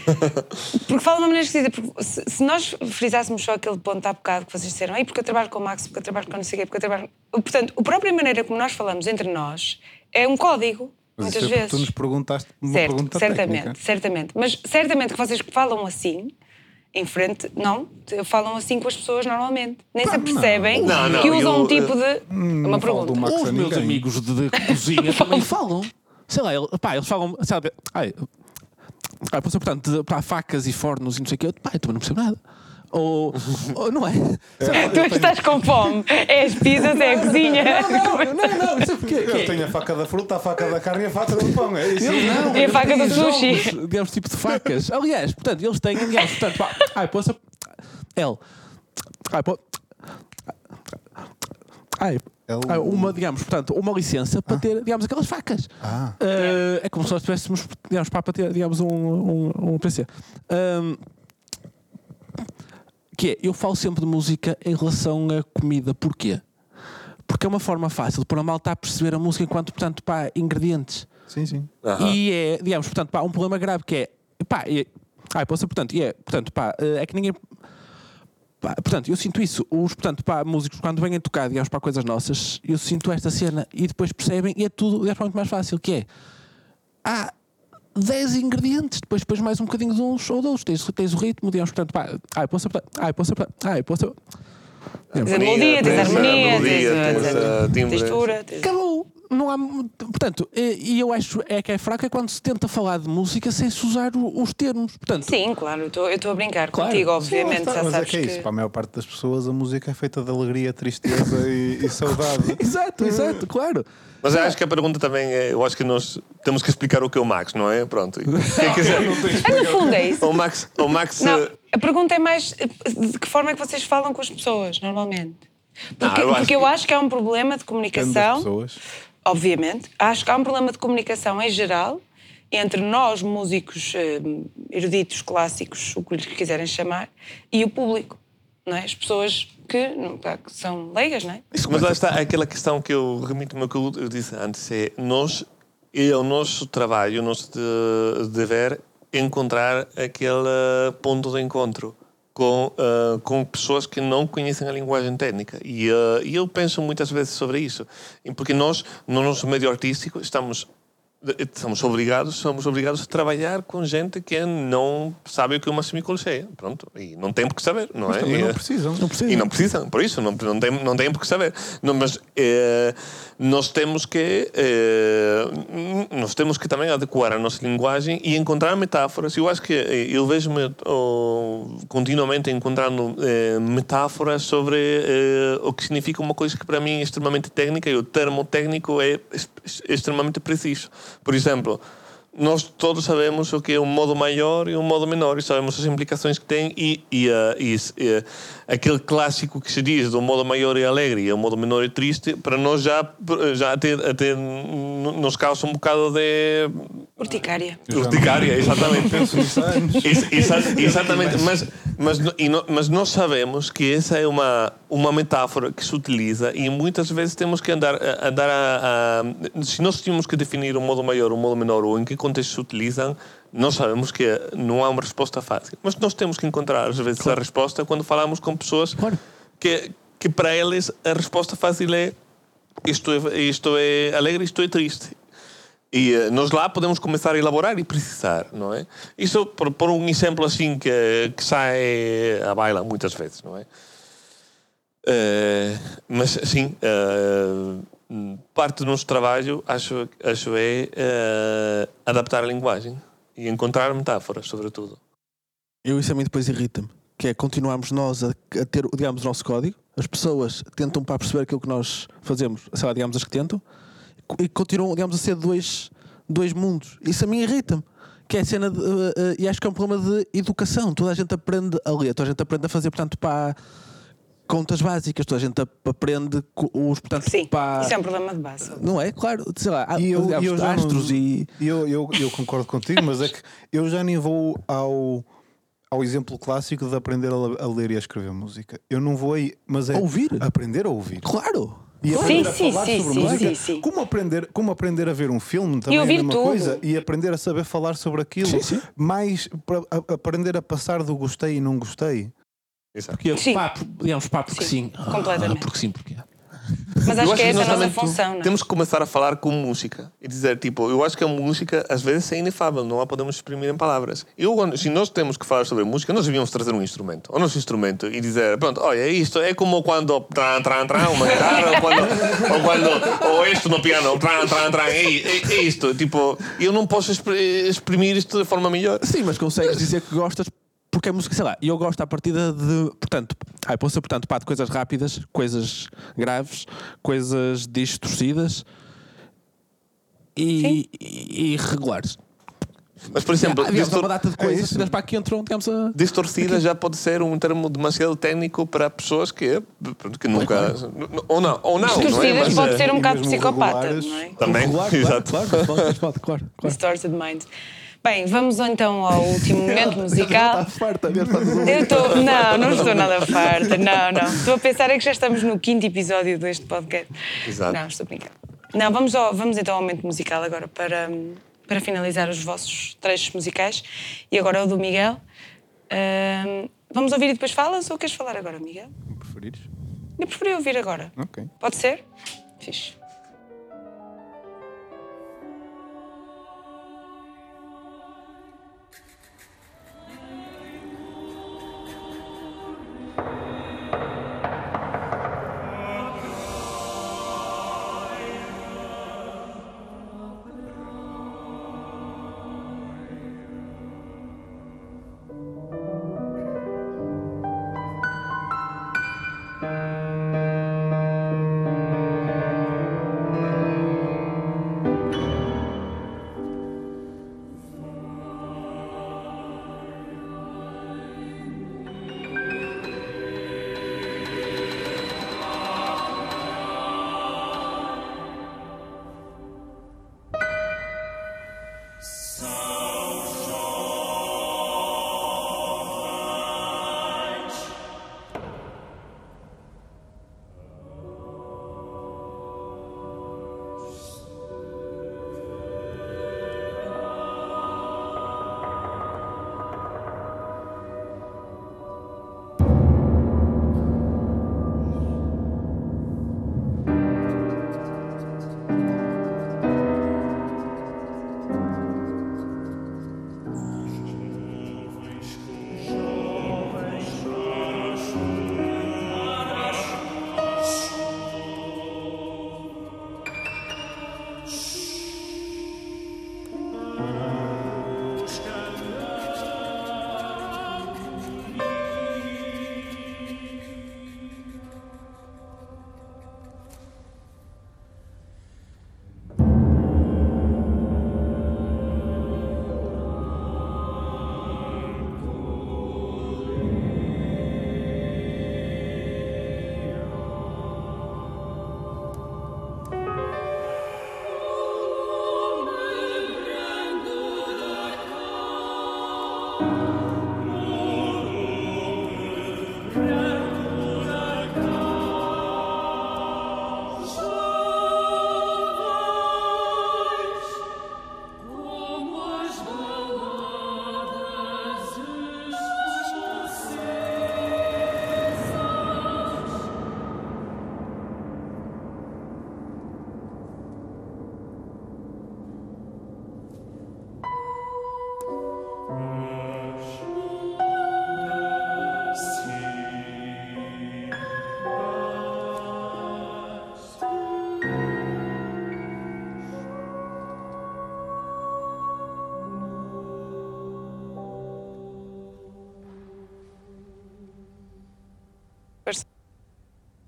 [LAUGHS] Porque falam de uma maneira esquisita. Porque se, se nós frisássemos só aquele ponto há bocado que vocês disseram, Ei, porque eu trabalho com o Max, porque eu trabalho com não sei o quê, porque eu trabalho. Portanto, a própria maneira como nós falamos entre nós é um código, Mas muitas isso é vezes. tu nos perguntaste uma certo, pergunta certamente, técnica. certamente. Mas certamente que vocês falam assim, em frente, não, falam assim com as pessoas normalmente. Nem se percebem Não, não, que usam eu, um tipo de. não uma falo do pergunta. Os meus ninguém. amigos de, de cozinha [LAUGHS] também falam. Sei lá, pá, eles falam, sabe, ai, ai, portanto, de- pá, facas e fornos e não sei o quê. Pá, eu também não percebo nada. Ou, ou não é? Sei lá, Tu estás com fome. É as pizzas, é a cozinha. não, não, não, isso é porque. Eu tenho a faca da fruta, a faca da carne e a faca do pão, é isso? Não, E a faca do eles sushi. jogos, digamos, tipo de facas. Aliás, portanto, eles têm, digamos, portanto, pá, ai, posso. L. Ai, pô. Ai, L- Ah, uma, digamos, portanto, uma licença para ter, digamos, aquelas facas. Ah, Uh, é como se nós tivéssemos, digamos, para para ter, digamos, um, um, um PC. Um, que é, eu falo sempre de música em relação à comida. Porquê? Porque é uma forma fácil para a malta a perceber a música enquanto, portanto, pá, ingredientes. sim, sim. Aham. E é, digamos, portanto, pá, um problema grave que é, pá, é, ah, posso ser, portanto, e é, portanto, pá, é que ninguém. pá, portanto, eu sinto isso. Os, portanto, pá, músicos, quando vêm tocar, digamos, para coisas nossas, eu sinto esta cena e depois percebem e é tudo, digamos, muito mais fácil, que é, há 10 ingredientes, depois depois mais um bocadinho de uns ou de outros. Tens, tens o ritmo, digamos, portanto, pá, eu posso, ah, eu posso, ah, eu posso. Tens a melodia, tens a harmonia, tens a timbre. textura. Acabou. Não há, portanto, e eu acho é que é fraco é quando se tenta falar de música sem se usar o- os termos. Portanto, Sim, claro, eu estou- a brincar Claro. contigo, Sim, obviamente. está, Já mas é que é isso. Para a maior parte das pessoas, a música é feita de alegria, tristeza e, e saudade. [LAUGHS] Exato, exato, claro. Mas eu acho que a pergunta também é, eu acho que nós temos que explicar o que é o Max, não é? Pronto. Quem quiser. Ah, no fundo é isso. O Max, o Max Não, eh, a pergunta é mais eh, de que forma é que vocês falam com as pessoas, normalmente? Porque, eu acho porque eu que- acho que há um problema de comunicação, pessoas. obviamente, acho que há um problema de comunicação em geral entre nós, músicos eh, eruditos, clássicos, o que lhes quiserem chamar, e o público, não é? As pessoas que, não, que são leigas, não é? Mas lá está aquela questão que eu remito-me ao que eu disse antes: é nós, é o nosso trabalho, o nosso de- dever encontrar aquele ponto de encontro com, eh, com pessoas que não conhecem a linguagem técnica. E, eh, e eu penso muitas vezes sobre isso, porque nós, no nosso meio artístico, estamos. Estamos obrigados, somos obrigados a trabalhar com gente que não sabe o que é uma semicolcheia. Pronto. E não tem por que saber, não é? Também E, não eh, precisam. Não precisa. e não precisam, por isso, não, não, tem, não têm por que saber. Não, mas eh, nós temos que eh, nós temos que também adequar a nossa linguagem e encontrar metáforas. Eu acho que eh, eu vejo-me oh, continuamente encontrando eh, metáforas sobre eh, o que significa uma coisa que para mim é extremamente técnica e o termo técnico é extremamente preciso. Por exemplo, nós todos sabemos o que é um modo maior e um modo menor e sabemos as implicações que tem e, e, ah, e, eh, aquele clássico que se diz do modo maior é alegre e o modo menor é triste para nós já, já até, até nos causa um bocado de Urticária. urticária, exatamente. Ex- exa- exatamente, mas, mas, e mas nós sabemos que essa é uma, uma metáfora que se utiliza e muitas vezes temos que andar, a- andar a, a- Se nós tínhamos que definir o modo maior, o modo menor ou em que contexto se utilizam, nós sabemos que não há uma resposta fácil. Mas nós temos que encontrar, às vezes, a resposta quando falamos com pessoas Claro. que, que para eles a resposta fácil é isto é, isto é alegre, isto é triste. E eh, nós lá podemos começar a elaborar e precisar, não é? Isso por, por um exemplo assim que, que sai à baila muitas vezes, não é? Eh, mas sim, eh, parte do nosso trabalho acho, acho é adaptar a linguagem e encontrar metáforas, sobretudo. Eu isso a mim depois irrita-me. Que é continuarmos nós a, a ter, digamos, o nosso código, as pessoas tentam para perceber aquilo que nós fazemos, sei lá, digamos, as que tentam, e continuam, digamos, a ser dois, dois mundos. Isso a mim irrita-me. Que é a cena de, eh, eh, e acho que é um problema de educação. Toda a gente aprende a ler, toda a gente aprende a fazer, portanto, para contas básicas, toda a gente ap- aprende os, portanto, Sim, para. isso é um problema de base. Não é? Claro, sei lá, há, E eu, e eu já não- astros e. eu, eu, eu concordo contigo, mas é que eu já nem vou ao, ao exemplo clássico de aprender a, a ler e a escrever música. Eu não vou aí, mas é Ouvir? aprender a ouvir. Claro! E Sim, a sim, falar sim, sobre sim, música. sim, sim. Como, aprender, como aprender a ver um filme também é a ouvir mesma tudo. coisa. E aprender a saber falar sobre aquilo. Sim, sim. Mais para a- aprender a passar do gostei e não gostei. Exato. Porque, Sim. pá, digamos, pá, porque sim. Sim, completamente. Ah, porque sim, porque. Mas Eu acho que é essa a nossa função, não é? Temos que começar a falar com música e dizer, tipo, eu acho que a música às vezes é inefável, não a podemos exprimir em palavras. Eu, quando- se nós temos que falar sobre música, nós devíamos trazer um instrumento, o nosso instrumento, e dizer, pronto, olha, é isto, é como quando tran, tran, tran, uma guitarra, ou quando, ou quando, ou isto no piano, tran, tran, tran, é, é, é isto. Tipo, eu não posso expri- exprimir isto de forma melhor. Sim, mas consegues dizer que gostas porque é música, sei lá, e eu gosto à partida de, portanto, ai, posso ser, portanto, pá, de coisas rápidas, coisas graves, coisas distorcidas e, e, e regulares. Mas, por exemplo, uma distor- data de coisas, se para aqui entram, digamos, a... distorcida já pode ser um termo demasiado técnico para pessoas que, que nunca. Ou não, ou não. não é? Distorcidas Mas, pode eh, ser um bocado psicopata, regulares, não é? Também, Claro, claro, exato. claro, pode, pode, claro, claro. Distorted Mind. Bem, vamos então ao último [LAUGHS] momento musical. Está farta, Eu estou. [LAUGHS] Não, não estou nada farta. Não, não. Estou a pensar é que já estamos no quinto episódio deste podcast. Exato. Não, estou a brincar. Não, vamos, ao, vamos então ao momento musical agora para, para finalizar os vossos trechos musicais. E agora é o do Miguel. Vamos ouvir e depois falas ou queres falar agora, Miguel? Preferires? Eu preferi ouvir agora. Ok. Pode ser? Fixe.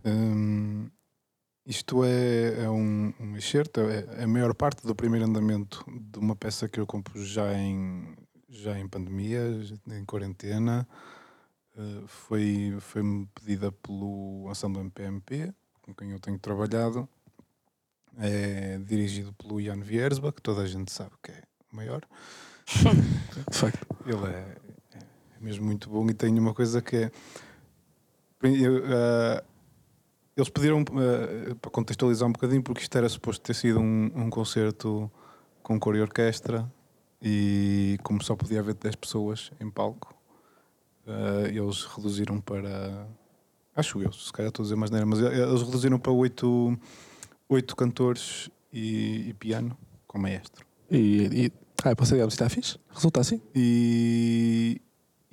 Hum, isto é, é um, um excerto, é a maior parte do primeiro andamento de uma peça que eu compus já em, já em pandemia, em quarentena. Uh, foi, foi-me pedida pelo Ensemble MPMP, com quem eu tenho trabalhado. É dirigido pelo Jan Viersba, que toda a gente sabe que é o maior. [LAUGHS] De facto. Ele é, é mesmo muito bom e tem uma coisa que é. eu, ah, eles pediram ah, para contextualizar um bocadinho, porque isto era suposto ter sido um, um concerto com cor e orquestra, e como só podia haver 10 pessoas em palco, ah, eles reduziram para. Acho eu, se calhar estou a dizer mais neira, mas eles reduziram para 8, oito cantores e, e piano com maestro. E, e ah, posso digamos, está fixe? Resulta assim? E,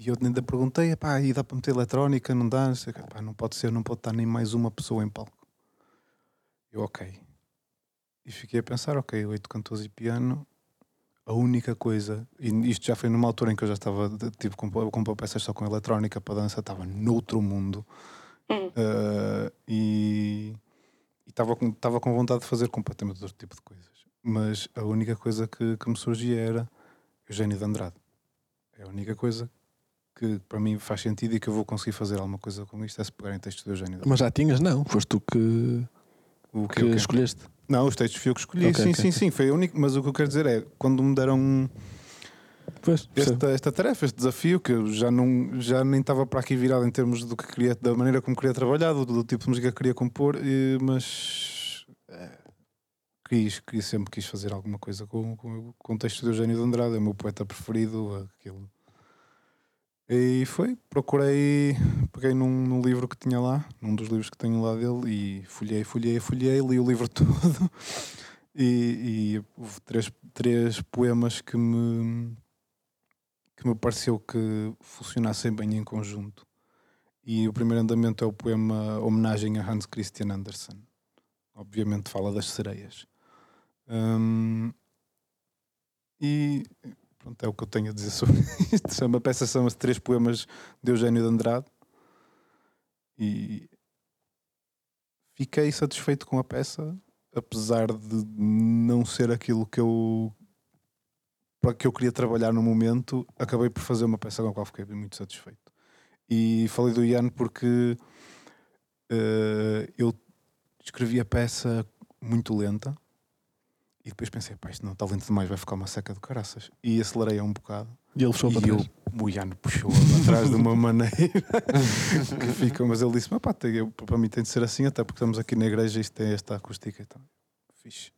e eu ainda perguntei, pá, e dá para meter eletrónica? Não dá? Não, não pode ser, não pode estar nem mais uma pessoa em palco. Eu, ok. E fiquei a pensar, ok, oito cantores e piano, a única coisa, e isto já foi numa altura em que eu já estava, tive compor, peças só com eletrónica para dança, estava noutro mundo. Uh, e estava com, com vontade de fazer completamente outro tipo de coisas. Mas a única coisa que, que me surgia era Eugênio de Andrade. É a única coisa que para mim faz sentido e que eu vou conseguir fazer alguma coisa com isto é se pegarem textos de Eugênio. Mas já tinhas, não? Foste tu que, O que que eu escolheste. Não, os textos fui eu que escolhi. Ok, sim, ok, sim, sim. Foi a única. Mas o que eu quero dizer é quando me deram Pois, esta, esta tarefa, este desafio, que eu já, não, já nem estava para aqui virado em termos do que queria, da maneira como queria trabalhar, do, do tipo de música que queria compor, e- mas eh, quis, quis, sempre quis fazer alguma coisa com, com, com o texto de Eugênio de Andrade, é o meu poeta preferido. Aquilo. E foi, procurei, peguei num, num livro que tinha lá, num dos livros que tenho lá dele, e folhei, folhei, folhei, li o livro [LAUGHS] todo. E, e houve três, três poemas que me, que me pareceu que funcionassem bem em conjunto. E o primeiro andamento é o poema Homenagem a Hans Christian Andersen. Obviamente fala das sereias. Hum, e pronto, é o que eu tenho a dizer sobre [LAUGHS] isto. Chama- A peça chama-se Três Poemas de Eugênio de Andrade. E fiquei satisfeito com a peça, apesar de não ser aquilo que eu para que eu queria trabalhar no momento, acabei por fazer uma peça com a qual fiquei muito satisfeito. E falei do Ian porque eh, eu escrevi a peça muito lenta e depois pensei, pá, isto não está lento demais, vai ficar uma seca de caraças. E acelerei um bocado. E ele para E eu, trás. o Ian puxou atrás de uma [LAUGHS] maneira [LAUGHS] que fica, mas ele disse: "Mas pá, eu- para mim tem de ser assim, até porque estamos aqui na igreja e isto tem esta acústica e tal. Fixe.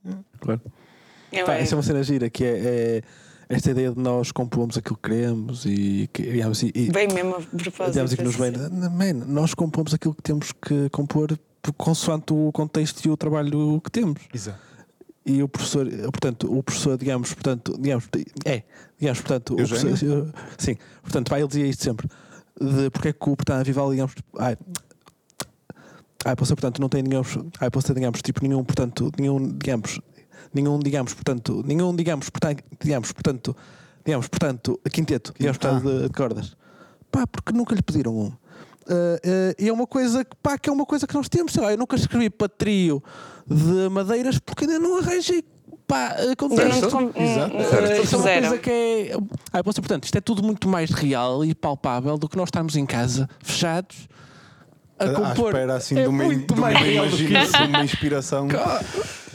Eu, Pá, essa é uma cena gira que é, é esta ideia de nós compomos aquilo que queremos e, que, digamos, e, e, Bem mesmo a propósito. digamos, e que nos vem. assim. Man, nós compomos aquilo que temos que compor por- consoante o contexto e o trabalho que temos. Exato. E o professor, portanto, o professor, digamos, portanto, digamos, é, digamos, portanto, o professor, sim, portanto, pá, ele dizia isto sempre, de porque é que o portanto, a Vivaldi, digamos, ai, ai, posso, portanto, não tem, digamos, ai, ter, digamos, tipo, nenhum, portanto, nenhum, digamos, nenhum, digamos, portanto, nenhum, digamos, portanto, digamos, portanto, digamos, portanto, quinteto, digamos, portanto, de, de cordas. Pá, porque nunca lhe pediram um. Ah, e é uma coisa que, pá, que é uma coisa que nós temos, sei lá, eu nunca escrevi para trio de madeiras porque ainda não arranjei pá, não contexto. Exato. hum, hum, isto é uma coisa que é. Ah, portanto, isto é tudo muito mais real e palpável do que nós estarmos em casa, fechados, a À compor. espera assim é de uma, muito de uma, mais real do que imagina- isso. de uma inspiração.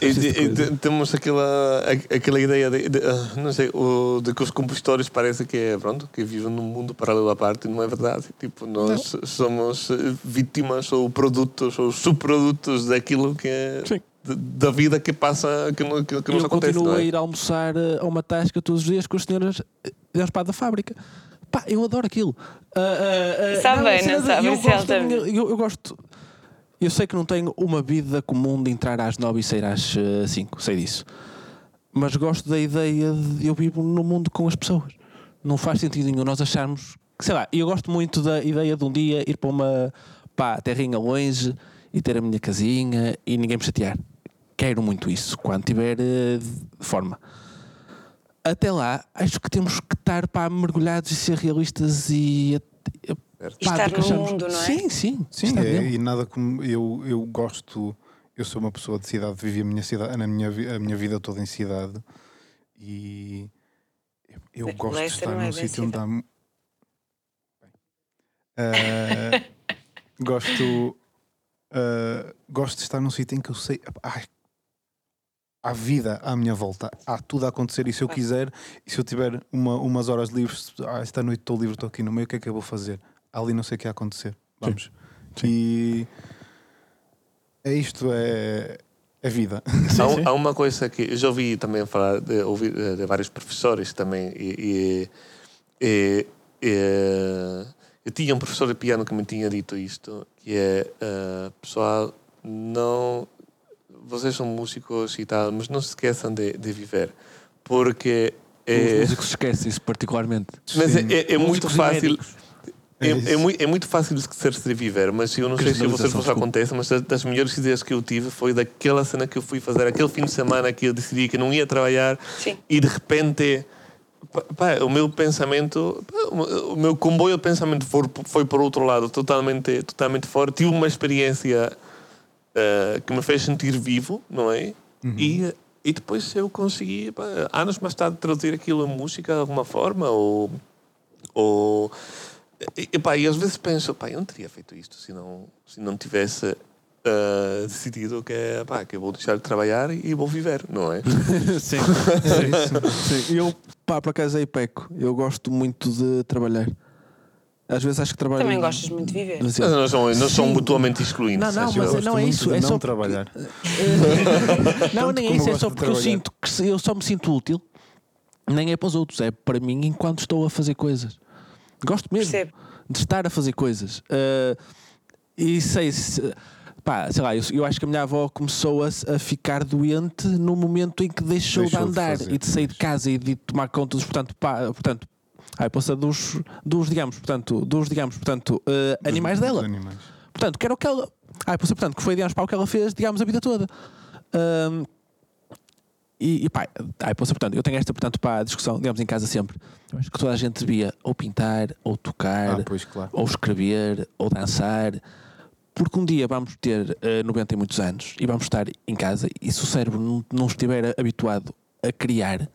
E, te- temos aquela, aquela ideia de, de, ah, não sei, o, de que os compositores parece que é pronto, que vivem num mundo paralelo à parte e não é verdade. Tipo, nós somos eh, vítimas ou produtos ou subprodutos daquilo que é Sim. da vida que passa, que, que, que nos eu acontece. continuo não é? a ir almoçar eh, a uma tasca todos os dias com as senhoras eh, digamos, pá, da fábrica. Pá, eu adoro aquilo. Ah, ah, ah, Sabe bem, não de- sabe, eu gosto minha- eu, eu gosto. Eu sei que não tenho uma vida comum de entrar às nove e sair às eh, cinco, sei disso. Mas gosto da ideia de eu vivo no mundo com as pessoas. Não faz sentido nenhum nós acharmos. que, Sei lá, eu gosto muito da ideia de um dia ir para uma pá, terrinha longe e ter a minha casinha e ninguém me chatear. Quero muito isso quando tiver eh, forma. Até lá, acho que temos que estar pá, mergulhados e ser realistas e. pá, estar no achamos. mundo, não é? Sim, sim. Sim, é, e nada como eu, eu gosto, eu sou uma pessoa de cidade, vivi a minha, cidade, na minha, a minha vida toda em cidade e eu, Bem, gosto de estar é num bem sítio onde há. ah, [LAUGHS] gosto, ah, gosto de estar num sítio em que eu sei. ai, há vida à minha volta, há tudo a acontecer e se eu quiser, e se eu tiver uma, umas horas livres, ah, esta noite estou livre, estou aqui no meio, o que é que eu vou fazer? Há ali não sei o que a acontecer. Vamos. E é isto, é, é vida. há, um- há uma coisa que eu já ouvi também falar de, ouvir, eh, de vários professores também e, e- e- e, eu tinha um professor de piano que me tinha dito isto que é eh, pessoal não vocês são músicos e tal mas não se esqueçam de, de viver porque Os é, músicos esquecem isso particularmente. mas é, Sim. é- é muito e fácil médicos. é, É é, muito, é muito fácil de esquecer-se de viver, mas eu não sei se a vocês vos acontece, mas das, das melhores ideias que eu tive foi daquela cena que eu fui fazer, aquele fim de semana que eu decidi que não ia trabalhar Sim. e de repente pá, pá, o meu pensamento, pá, o o meu comboio de pensamento foi, foi por outro lado, totalmente, totalmente fora. Tive uma experiência eh, que me fez sentir vivo, não é? E e depois eu consegui, pá, anos mais tarde, traduzir aquilo em música de alguma forma, ou. ou e, pá, e às vezes penso, pá, eu não teria feito isto se não, se não tivesse ah, decidido que, é, pá, que eu vou deixar de trabalhar e vou viver, não é? [LAUGHS] Sim. Sim, [LAUGHS] eu, pá, por acaso aí peco. Eu gosto muito de trabalhar. Às vezes acho que trabalho. Também gostas muito de viver. Mas, não são, não são mutuamente excluintes. Não, não, acho mas eu. é- não é Gosto isso. muito É de só trabalhar. [LAUGHS] não, nem é como isso. É gosto só de porque eu trabalhar. sinto que se- eu só me sinto útil. Nem é para os outros, é para mim enquanto estou a fazer coisas. Gosto mesmo Percebo. de estar a fazer coisas. Ah, e sei se. Pá, sei lá, eu, eu acho que a minha avó começou a, a ficar doente no momento em que deixou, Deixou de de andar fazer, e de sair de casa e de tomar conta dos, portanto, pá, portanto, ai, poça, dos, dos, digamos, portanto, dos, digamos, portanto, ah, animais dela. Animais. Portanto, que era o que ela. Ai, poça, portanto, que foi, digamos, para o que ela fez, digamos, a vida toda. Ahm, e, e pá, poça, portanto, eu tenho esta, portanto, para a discussão, digamos, em casa sempre. Que toda a gente devia ou pintar, ou tocar, Ah, pois, claro. ou escrever, ou dançar, porque um dia vamos ter eh, 90 e muitos anos e vamos estar em casa e se o cérebro não, não estiver habituado a criar,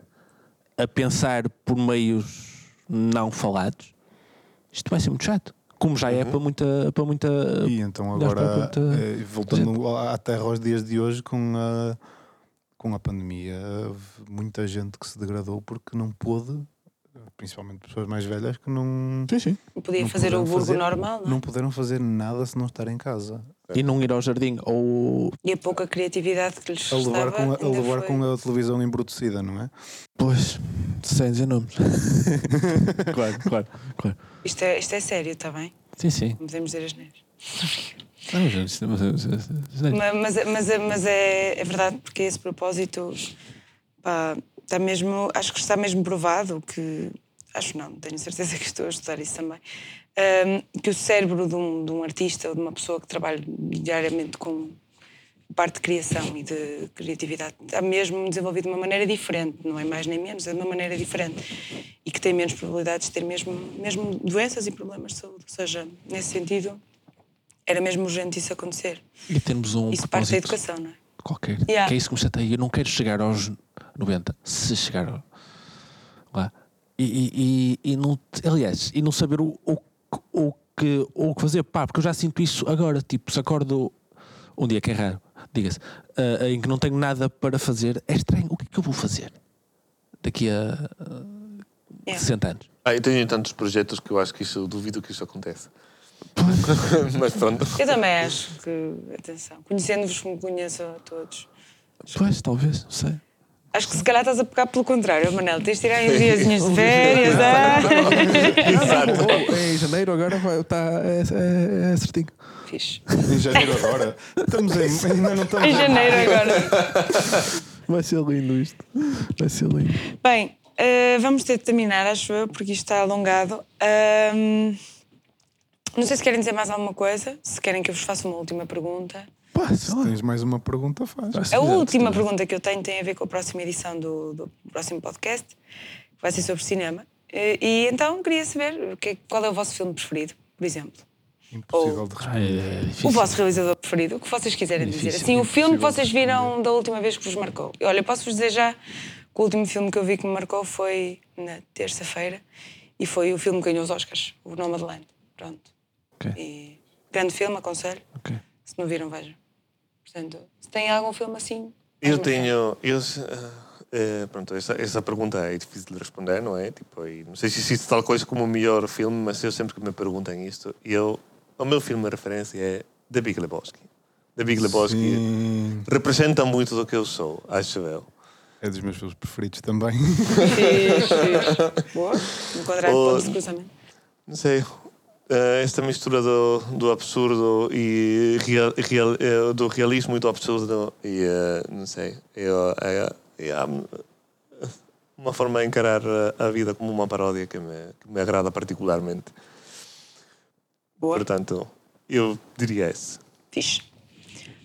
a pensar por meios não falados, isto vai ser muito chato. Como já é para muita. Para muita E então agora, muita eh, voltando à terra aos dias de hoje, com a, com a pandemia, muita gente que se degradou porque não pôde, principalmente pessoas mais velhas, que não, Sim, sim. Podia não fazer o burgo fazer- normal, não é? não puderam fazer nada se não estar em casa. e não ir ao jardim ou. E a pouca criatividade que lhes A levar, estava, com a, a, levar foi- com a televisão embrutecida, não é? Pois, sem dizer nomes. [LAUGHS] Claro, claro, claro. Isto é, isto é sério, está bem? Sim, sim. Não podemos dizer as neiras. Não, gente, mas- mas- mas- mas- Ma- Mas, mas, mas é, é verdade, porque esse propósito pá, está mesmo, acho que está mesmo provado que, acho não, tenho certeza que estou a estudar isso também, hum, que o cérebro de um, de um artista ou de uma pessoa que trabalha diariamente com parte de criação e de criatividade está mesmo desenvolvido de uma maneira diferente, não é mais nem menos, é de uma maneira diferente e que tem menos probabilidades de ter mesmo, mesmo doenças e problemas de saúde. Ou seja, nesse sentido, era mesmo urgente isso acontecer. E temos um Isso parte da educação, não é? Qualquer. Yeah. Que é isso que me chateia. Eu não quero chegar aos 90, se chegar ao- lá. E, e, e, e não, aliás, e não saber o, o, o, que, o que fazer. Pá, porque eu já sinto isso agora. Tipo, se acordo um dia que é raro, diga-se, ah, em que não tenho nada para fazer, é estranho. O que é que eu vou fazer daqui a ah, Yeah. 60 anos? Ah, eu tenho tantos projetos que eu acho que isso, eu duvido que isso aconteça. [LAUGHS] Mas pronto. Eu também acho que, atenção, conhecendo-vos como conheço a todos, Pois, talvez, não sei. acho que se calhar estás a pegar pelo contrário, Manel. Tens de tirar aí uns dias de férias, ah? Exato. em janeiro agora vai, tá, é, é, é certinho. Fixe. Em janeiro agora. Estamos em, ainda não estamos Em janeiro agora. Vai ser lindo isto. Vai ser lindo. Bem, eh, vamos ter de terminar, acho eu, porque isto está alongado. Não sei se querem dizer mais alguma coisa, se querem que eu vos faça uma última pergunta. Pá, lá. Tens mais uma pergunta, faz. A última pergunta que eu tenho tem a ver com a próxima edição do, do próximo podcast, que vai ser sobre cinema. Eh, E então queria saber o que é- qual é o vosso filme preferido, por exemplo. Impossível de responder. É O difícil. vosso realizador preferido, o que vocês quiserem dizer. Difícil, Assim, o filme que vocês viram da última vez que vos marcou. E, Olha, eu posso-vos dizer já que o último filme que eu vi que me marcou foi na terça-feira e foi o filme que ganhou os Oscars, o Nomadland. Pronto. Ok. E grande filme, aconselho. Ok. Se não viram, vejam. Portanto, se tem algum filme assim. Eu tenho. Eu, eh, pronto, essa, essa pergunta é difícil de responder, não é? Tipo, e não sei se existe tal coisa como o melhor filme, mas eu sempre que me perguntam isto, eu, o meu filme de referência é The Big Lebowski. The Big Lebowski Sim, representa muito do que eu sou, acho eu. é dos meus filmes preferidos também. Fixe, fixe. [LAUGHS] Boa. Encontrar pontos de cruzamento. Não sei. Eh, esta mistura do, do absurdo e real, real, eh, do realismo e do absurdo e eh, não sei eu, uma forma de encarar a, vida como uma paródia que me, que me agrada particularmente Boa. portanto eu diria esse Fixe.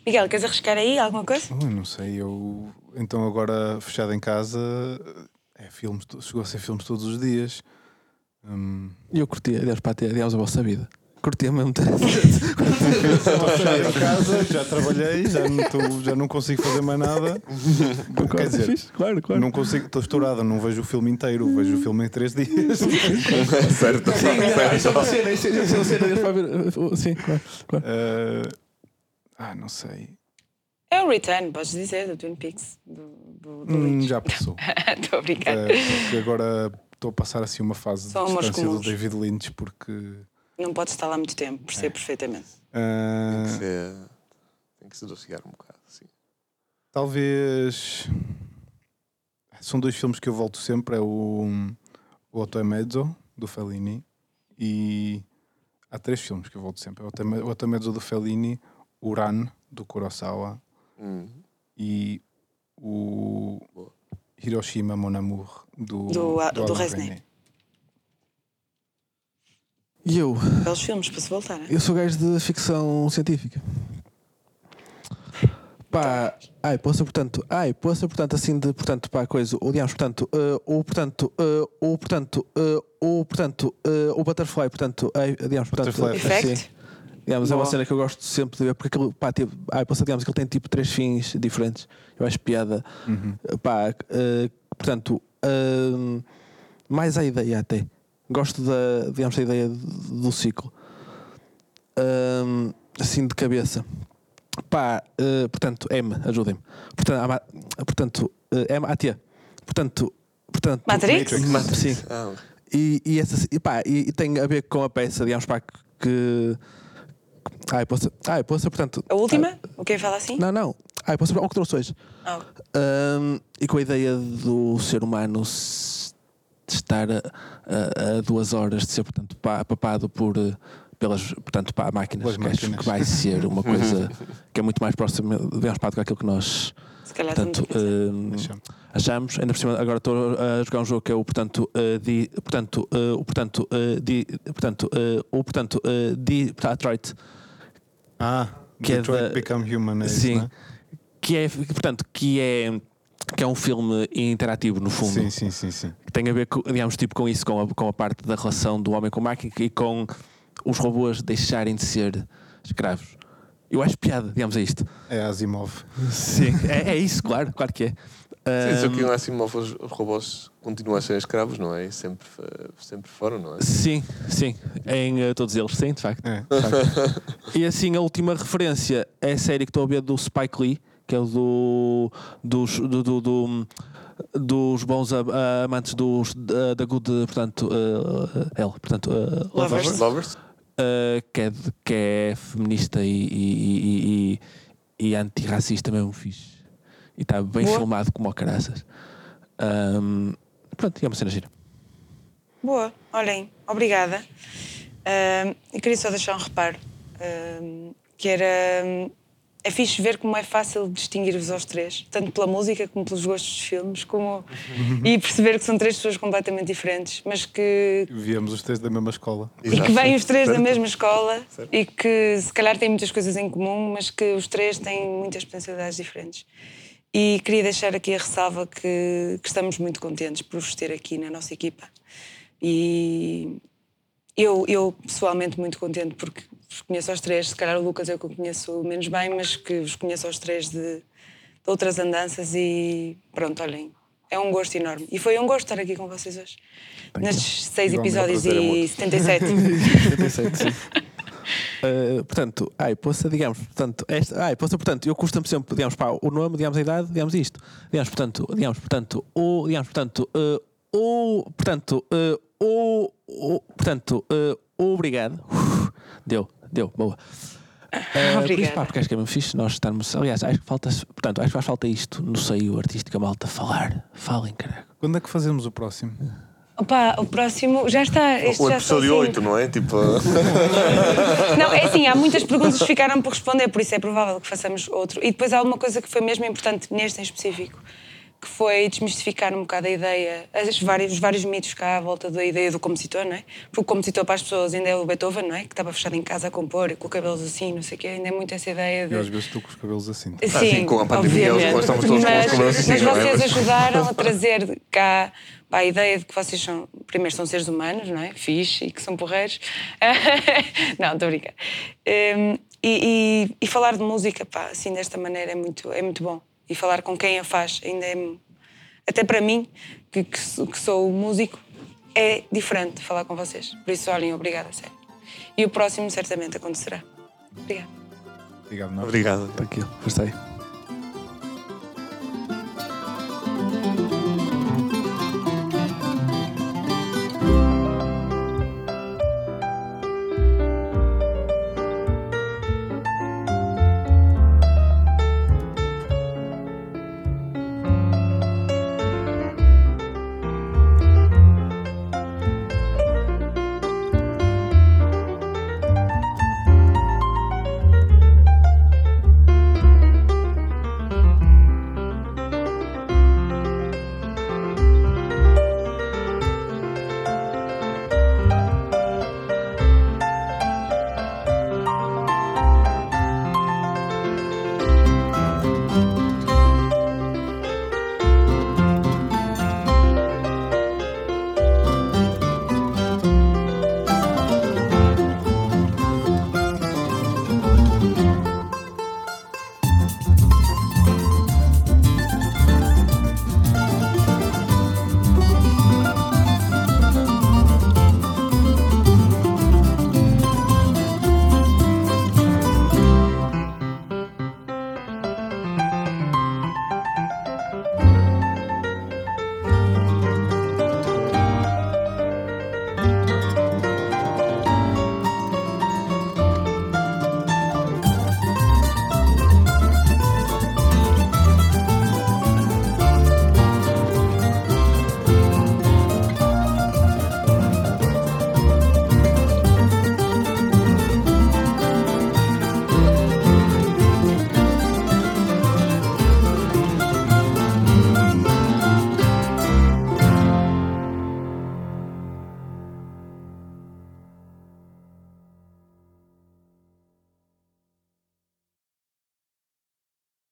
Miguel, queres arriscar aí alguma coisa? Não sei, eu. Então agora fechado em casa, é filmes, chegou a ser filmes todos os dias. Hum, E eu curti, adeus para ter, adeus a vossa vida. Curtia mesmo ter. Estou fechado em casa, já trabalhei, já não, tô- já não consigo fazer mais nada. Quer dizer, Fixe, claro, claro. não consigo, estou estourado, não vejo o filme inteiro, vejo o filme em três dias. [LAUGHS] certo. Isso é uma cena, isso é é uma cena para ver. Sim, claro. claro. Eh, ah, não sei. É o Return, podes dizer, do Twin Peaks. Do, do, do Hum, já passou. [LAUGHS] Estou a brincar. Porque agora estou a passar assim uma fase São de distância do. David Lynch porque Não podes estar lá muito tempo, É. percebo perfeitamente. eh, Tem que ser- Tem que se docear um bocado. Sim. talvez são dois filmes que eu volto sempre é o, o Otto e Mezzo do Fellini e há três filmes que eu volto sempre é o do Fellini o Ran do Kurosawa Hum. e o Boa. Hiroshima Mon Amour do, Do- do Resnais. Resnais. E eu? Belos filmes para se voltar. né? Eu sou gajo de ficção científica. Pá, ai, poça, portanto, ai, poça, portanto, assim de, portanto, pá, coisa, ou digamos, portanto, eh, ou, portanto, eh, ou, portanto, eh, ou, portanto, o Butterfly, portanto, ai, digamos, portanto, Butterfly Effect? assim, digamos, é uma cena que eu gosto sempre de ver, porque aquilo, pá, tipo, ai, poça, digamos que ele tem tipo três fins diferentes, eu acho piada, Uhum. pá, eh, portanto, hum, mais a ideia até. Gosto da, digamos, da ideia do ciclo. Hum, assim de cabeça. Pá, eh, portanto, M, ajudem-me. Portanto, portanto eh, M, AT. Portanto, portanto, Matrix? Sim. Ah, E, e, essa, e, pá, e, e tem a ver com a peça, digamos, pá, que. Ai, posso. Ai, posso, portanto. A última? O que fala assim? Não, não. Ai, posso. O que trouxe hoje? Ah, Um, e com a ideia do ser humano estar a, a- a duas horas de ser portanto pa- papado por pelas portanto pá, máquinas, que acho máquinas. que vai ser uma [LAUGHS] coisa que é muito mais próxima digamos, pá, do que aquilo que nós se calhar portanto, um, achamos ainda por cima agora estou a jogar um jogo que é o portanto eh, di, portanto eh, o portanto eh, di, portanto eh, o portanto eh, di, Detroit Ah, Que é Detroit da- Become Human, é isso, Sim. né? que é portanto que é que é um filme interativo no fundo Sim, sim, sim, sim. que tem a ver com, digamos, tipo, com isso, com a, com a parte da relação do homem com a máquina e com os robôs deixarem de ser escravos. Eu acho piada, digamos, a isto. É Asimov. Sim. É, é isso, claro, claro que é. Sim, só que Ahm, um assim, os, robôs continuam a ser escravos, não é? E sempre, eh, sempre foram, não é? sim, sim, em eh, todos eles, sim, de facto. É. de facto. e assim, a última referência é a série que estou a ver do Spike Lee, que é o do. dos. do, do- do- dos bons amantes dos, da, da good, portanto, uh, L, portanto, uh, Lovers. Lovers? Uh, que, é que é feminista e, e, e, e, e antirracista mesmo fixe. E está bem Boa. filmado como o caraças. Um, pronto, e é uma cena gira. Boa, olhem, obrigada. Ahm, e queria só deixar um reparo, que era... é fixe ver como é fácil distinguir-vos aos três, tanto pela música como pelos gostos dos filmes, como... e perceber que são três pessoas completamente diferentes, mas que Viemos os três da mesma escola. E que vêm os três da Certo. mesma escola e que se calhar têm muitas coisas em comum, mas que os três têm muitas potencialidades diferentes. E queria deixar aqui a ressalva que, que estamos muito contentes por vos ter aqui na nossa equipa. E eu, eu pessoalmente muito contente porque vos conheço aos três, se calhar o Lucas é o que eu conheço menos bem, mas que vos conheço aos três de, de outras andanças e pronto, olhem, é um gosto enorme. E foi um gosto estar aqui com vocês hoje. Nestes seis Igualmente, episódios é e mútuo. 77. pensei que sim. Uh, portanto, ai, poça, digamos, portanto, esta, ai, poça, portanto, eu costumo sempre, digamos, pá, o nome, digamos, a idade, digamos isto. Digamos, portanto, digamos, portanto, o, digamos, portanto, uh, o, portanto, uh, o, o, portanto, uh, obrigado. Uf, [LAUGHS] deu, deu, boa. Uh, por isso, pá, porque acho que é mesmo fixe nós estarmos. Aliás, acho que falta, portanto, acho que faz falta isto no seio artístico, a malta falar. Falem, caralho. Quando é que fazemos o próximo? Opa, o próximo já está. Este O já episódio cinco. 8, não é? Tipo, [LAUGHS] Não, é assim, há muitas perguntas que ficaram por responder, por isso é provável que façamos outro. E depois há uma coisa que foi mesmo importante neste em específico, que foi desmistificar um bocado a ideia, as vários, os vários mitos cá à volta da ideia do compositor, não é? Porque o compositor para as pessoas ainda é o Beethoven, não é? Que estava fechado em casa a compor, com cabelos assim, não sei o quê, ainda é muito essa ideia de. E às vezes tu com os cabelos assim. Sim, sim, com a pandemia, estamos todos com os mas, cabelos assim, mas é? vocês Mas- ajudaram a trazer cá pá, a ideia de que vocês são, primeiro, são seres humanos, não é? Fixe e que são porreiros. [LAUGHS] não, estou a brincar. Hum, e, e- e falar de música, pá, assim, desta maneira é muito, é muito bom. E falar com quem a faz ainda é. Até para mim, que, que sou- que sou músico, é diferente falar com vocês. Por isso, olhem, obrigada, sério. E o próximo certamente acontecerá. Obrigada. Obrigado, nós. Obrigado. Aquilo, gostei.